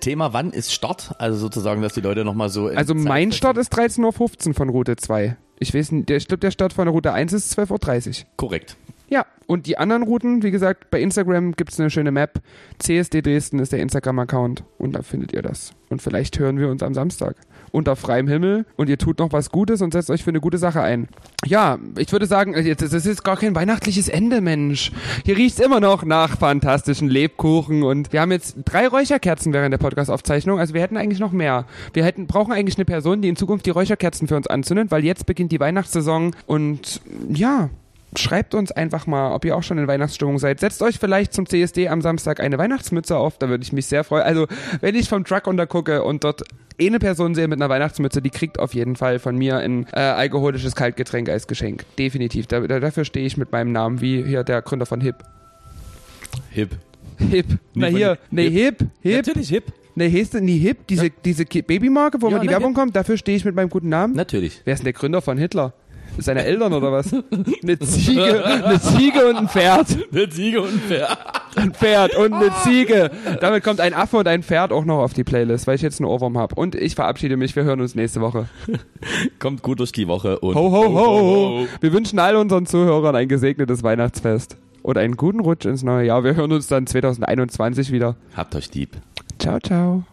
Thema, wann ist Start? Also sozusagen, dass die Leute nochmal so. also mein Zeit- Start ist 13.15 Uhr von Route 2. Ich weiß nicht, der, ich glaube, der Start von der Route 1 ist 12.30 Uhr. Korrekt. Ja, und die anderen Routen, wie gesagt, bei Instagram gibt's eine schöne Map. CSD Dresden ist der Instagram-Account und da findet ihr das. Und vielleicht hören wir uns am Samstag unter freiem Himmel und ihr tut noch was Gutes und setzt euch für eine gute Sache ein. Ja, ich würde sagen, das ist jetzt gar kein weihnachtliches Ende, Mensch. Hier riecht's immer noch nach fantastischen Lebkuchen und wir haben jetzt drei Räucherkerzen während der Podcast-Aufzeichnung. Also wir hätten eigentlich noch mehr. Wir hätten, brauchen eigentlich eine Person, die in Zukunft die Räucherkerzen für uns anzündet, weil jetzt beginnt die Weihnachtssaison und ja, Schreibt uns einfach mal, ob ihr auch schon in Weihnachtsstimmung seid. Setzt euch vielleicht zum CSD am Samstag eine Weihnachtsmütze auf, da würde ich mich sehr freuen. Also, wenn ich vom Truck untergucke und dort eine Person sehe mit einer Weihnachtsmütze, die kriegt auf jeden Fall von mir ein äh, alkoholisches Kaltgetränk als Geschenk. Definitiv. Da, da, dafür stehe ich mit meinem Namen, wie hier der Gründer von HIP. Hip. HIP. Na hier, nee, HIP, HIP. Natürlich hip. Nee, heißt denn nie HIP, diese, diese Ki- Babymarke, wo Ja, man die ne, Werbung kommt, dafür stehe ich mit meinem guten Namen. Natürlich. Wer ist denn der Gründer von Hitler? Seine Eltern oder was? Eine Ziege, eine Ziege und ein Pferd. Eine Ziege und ein Pferd. Ein Pferd und eine Ziege. Damit kommt ein Affe und ein Pferd auch noch auf die Playlist, weil ich jetzt einen Ohrwurm habe. Und ich verabschiede mich. Wir hören uns nächste Woche. Kommt gut durch die Woche und. Ho, ho, ho. Wir wünschen all unseren Zuhörern ein gesegnetes Weihnachtsfest. Und einen guten Rutsch ins neue Jahr. Wir hören uns dann 2021 wieder. Habt euch lieb. Ciao, ciao.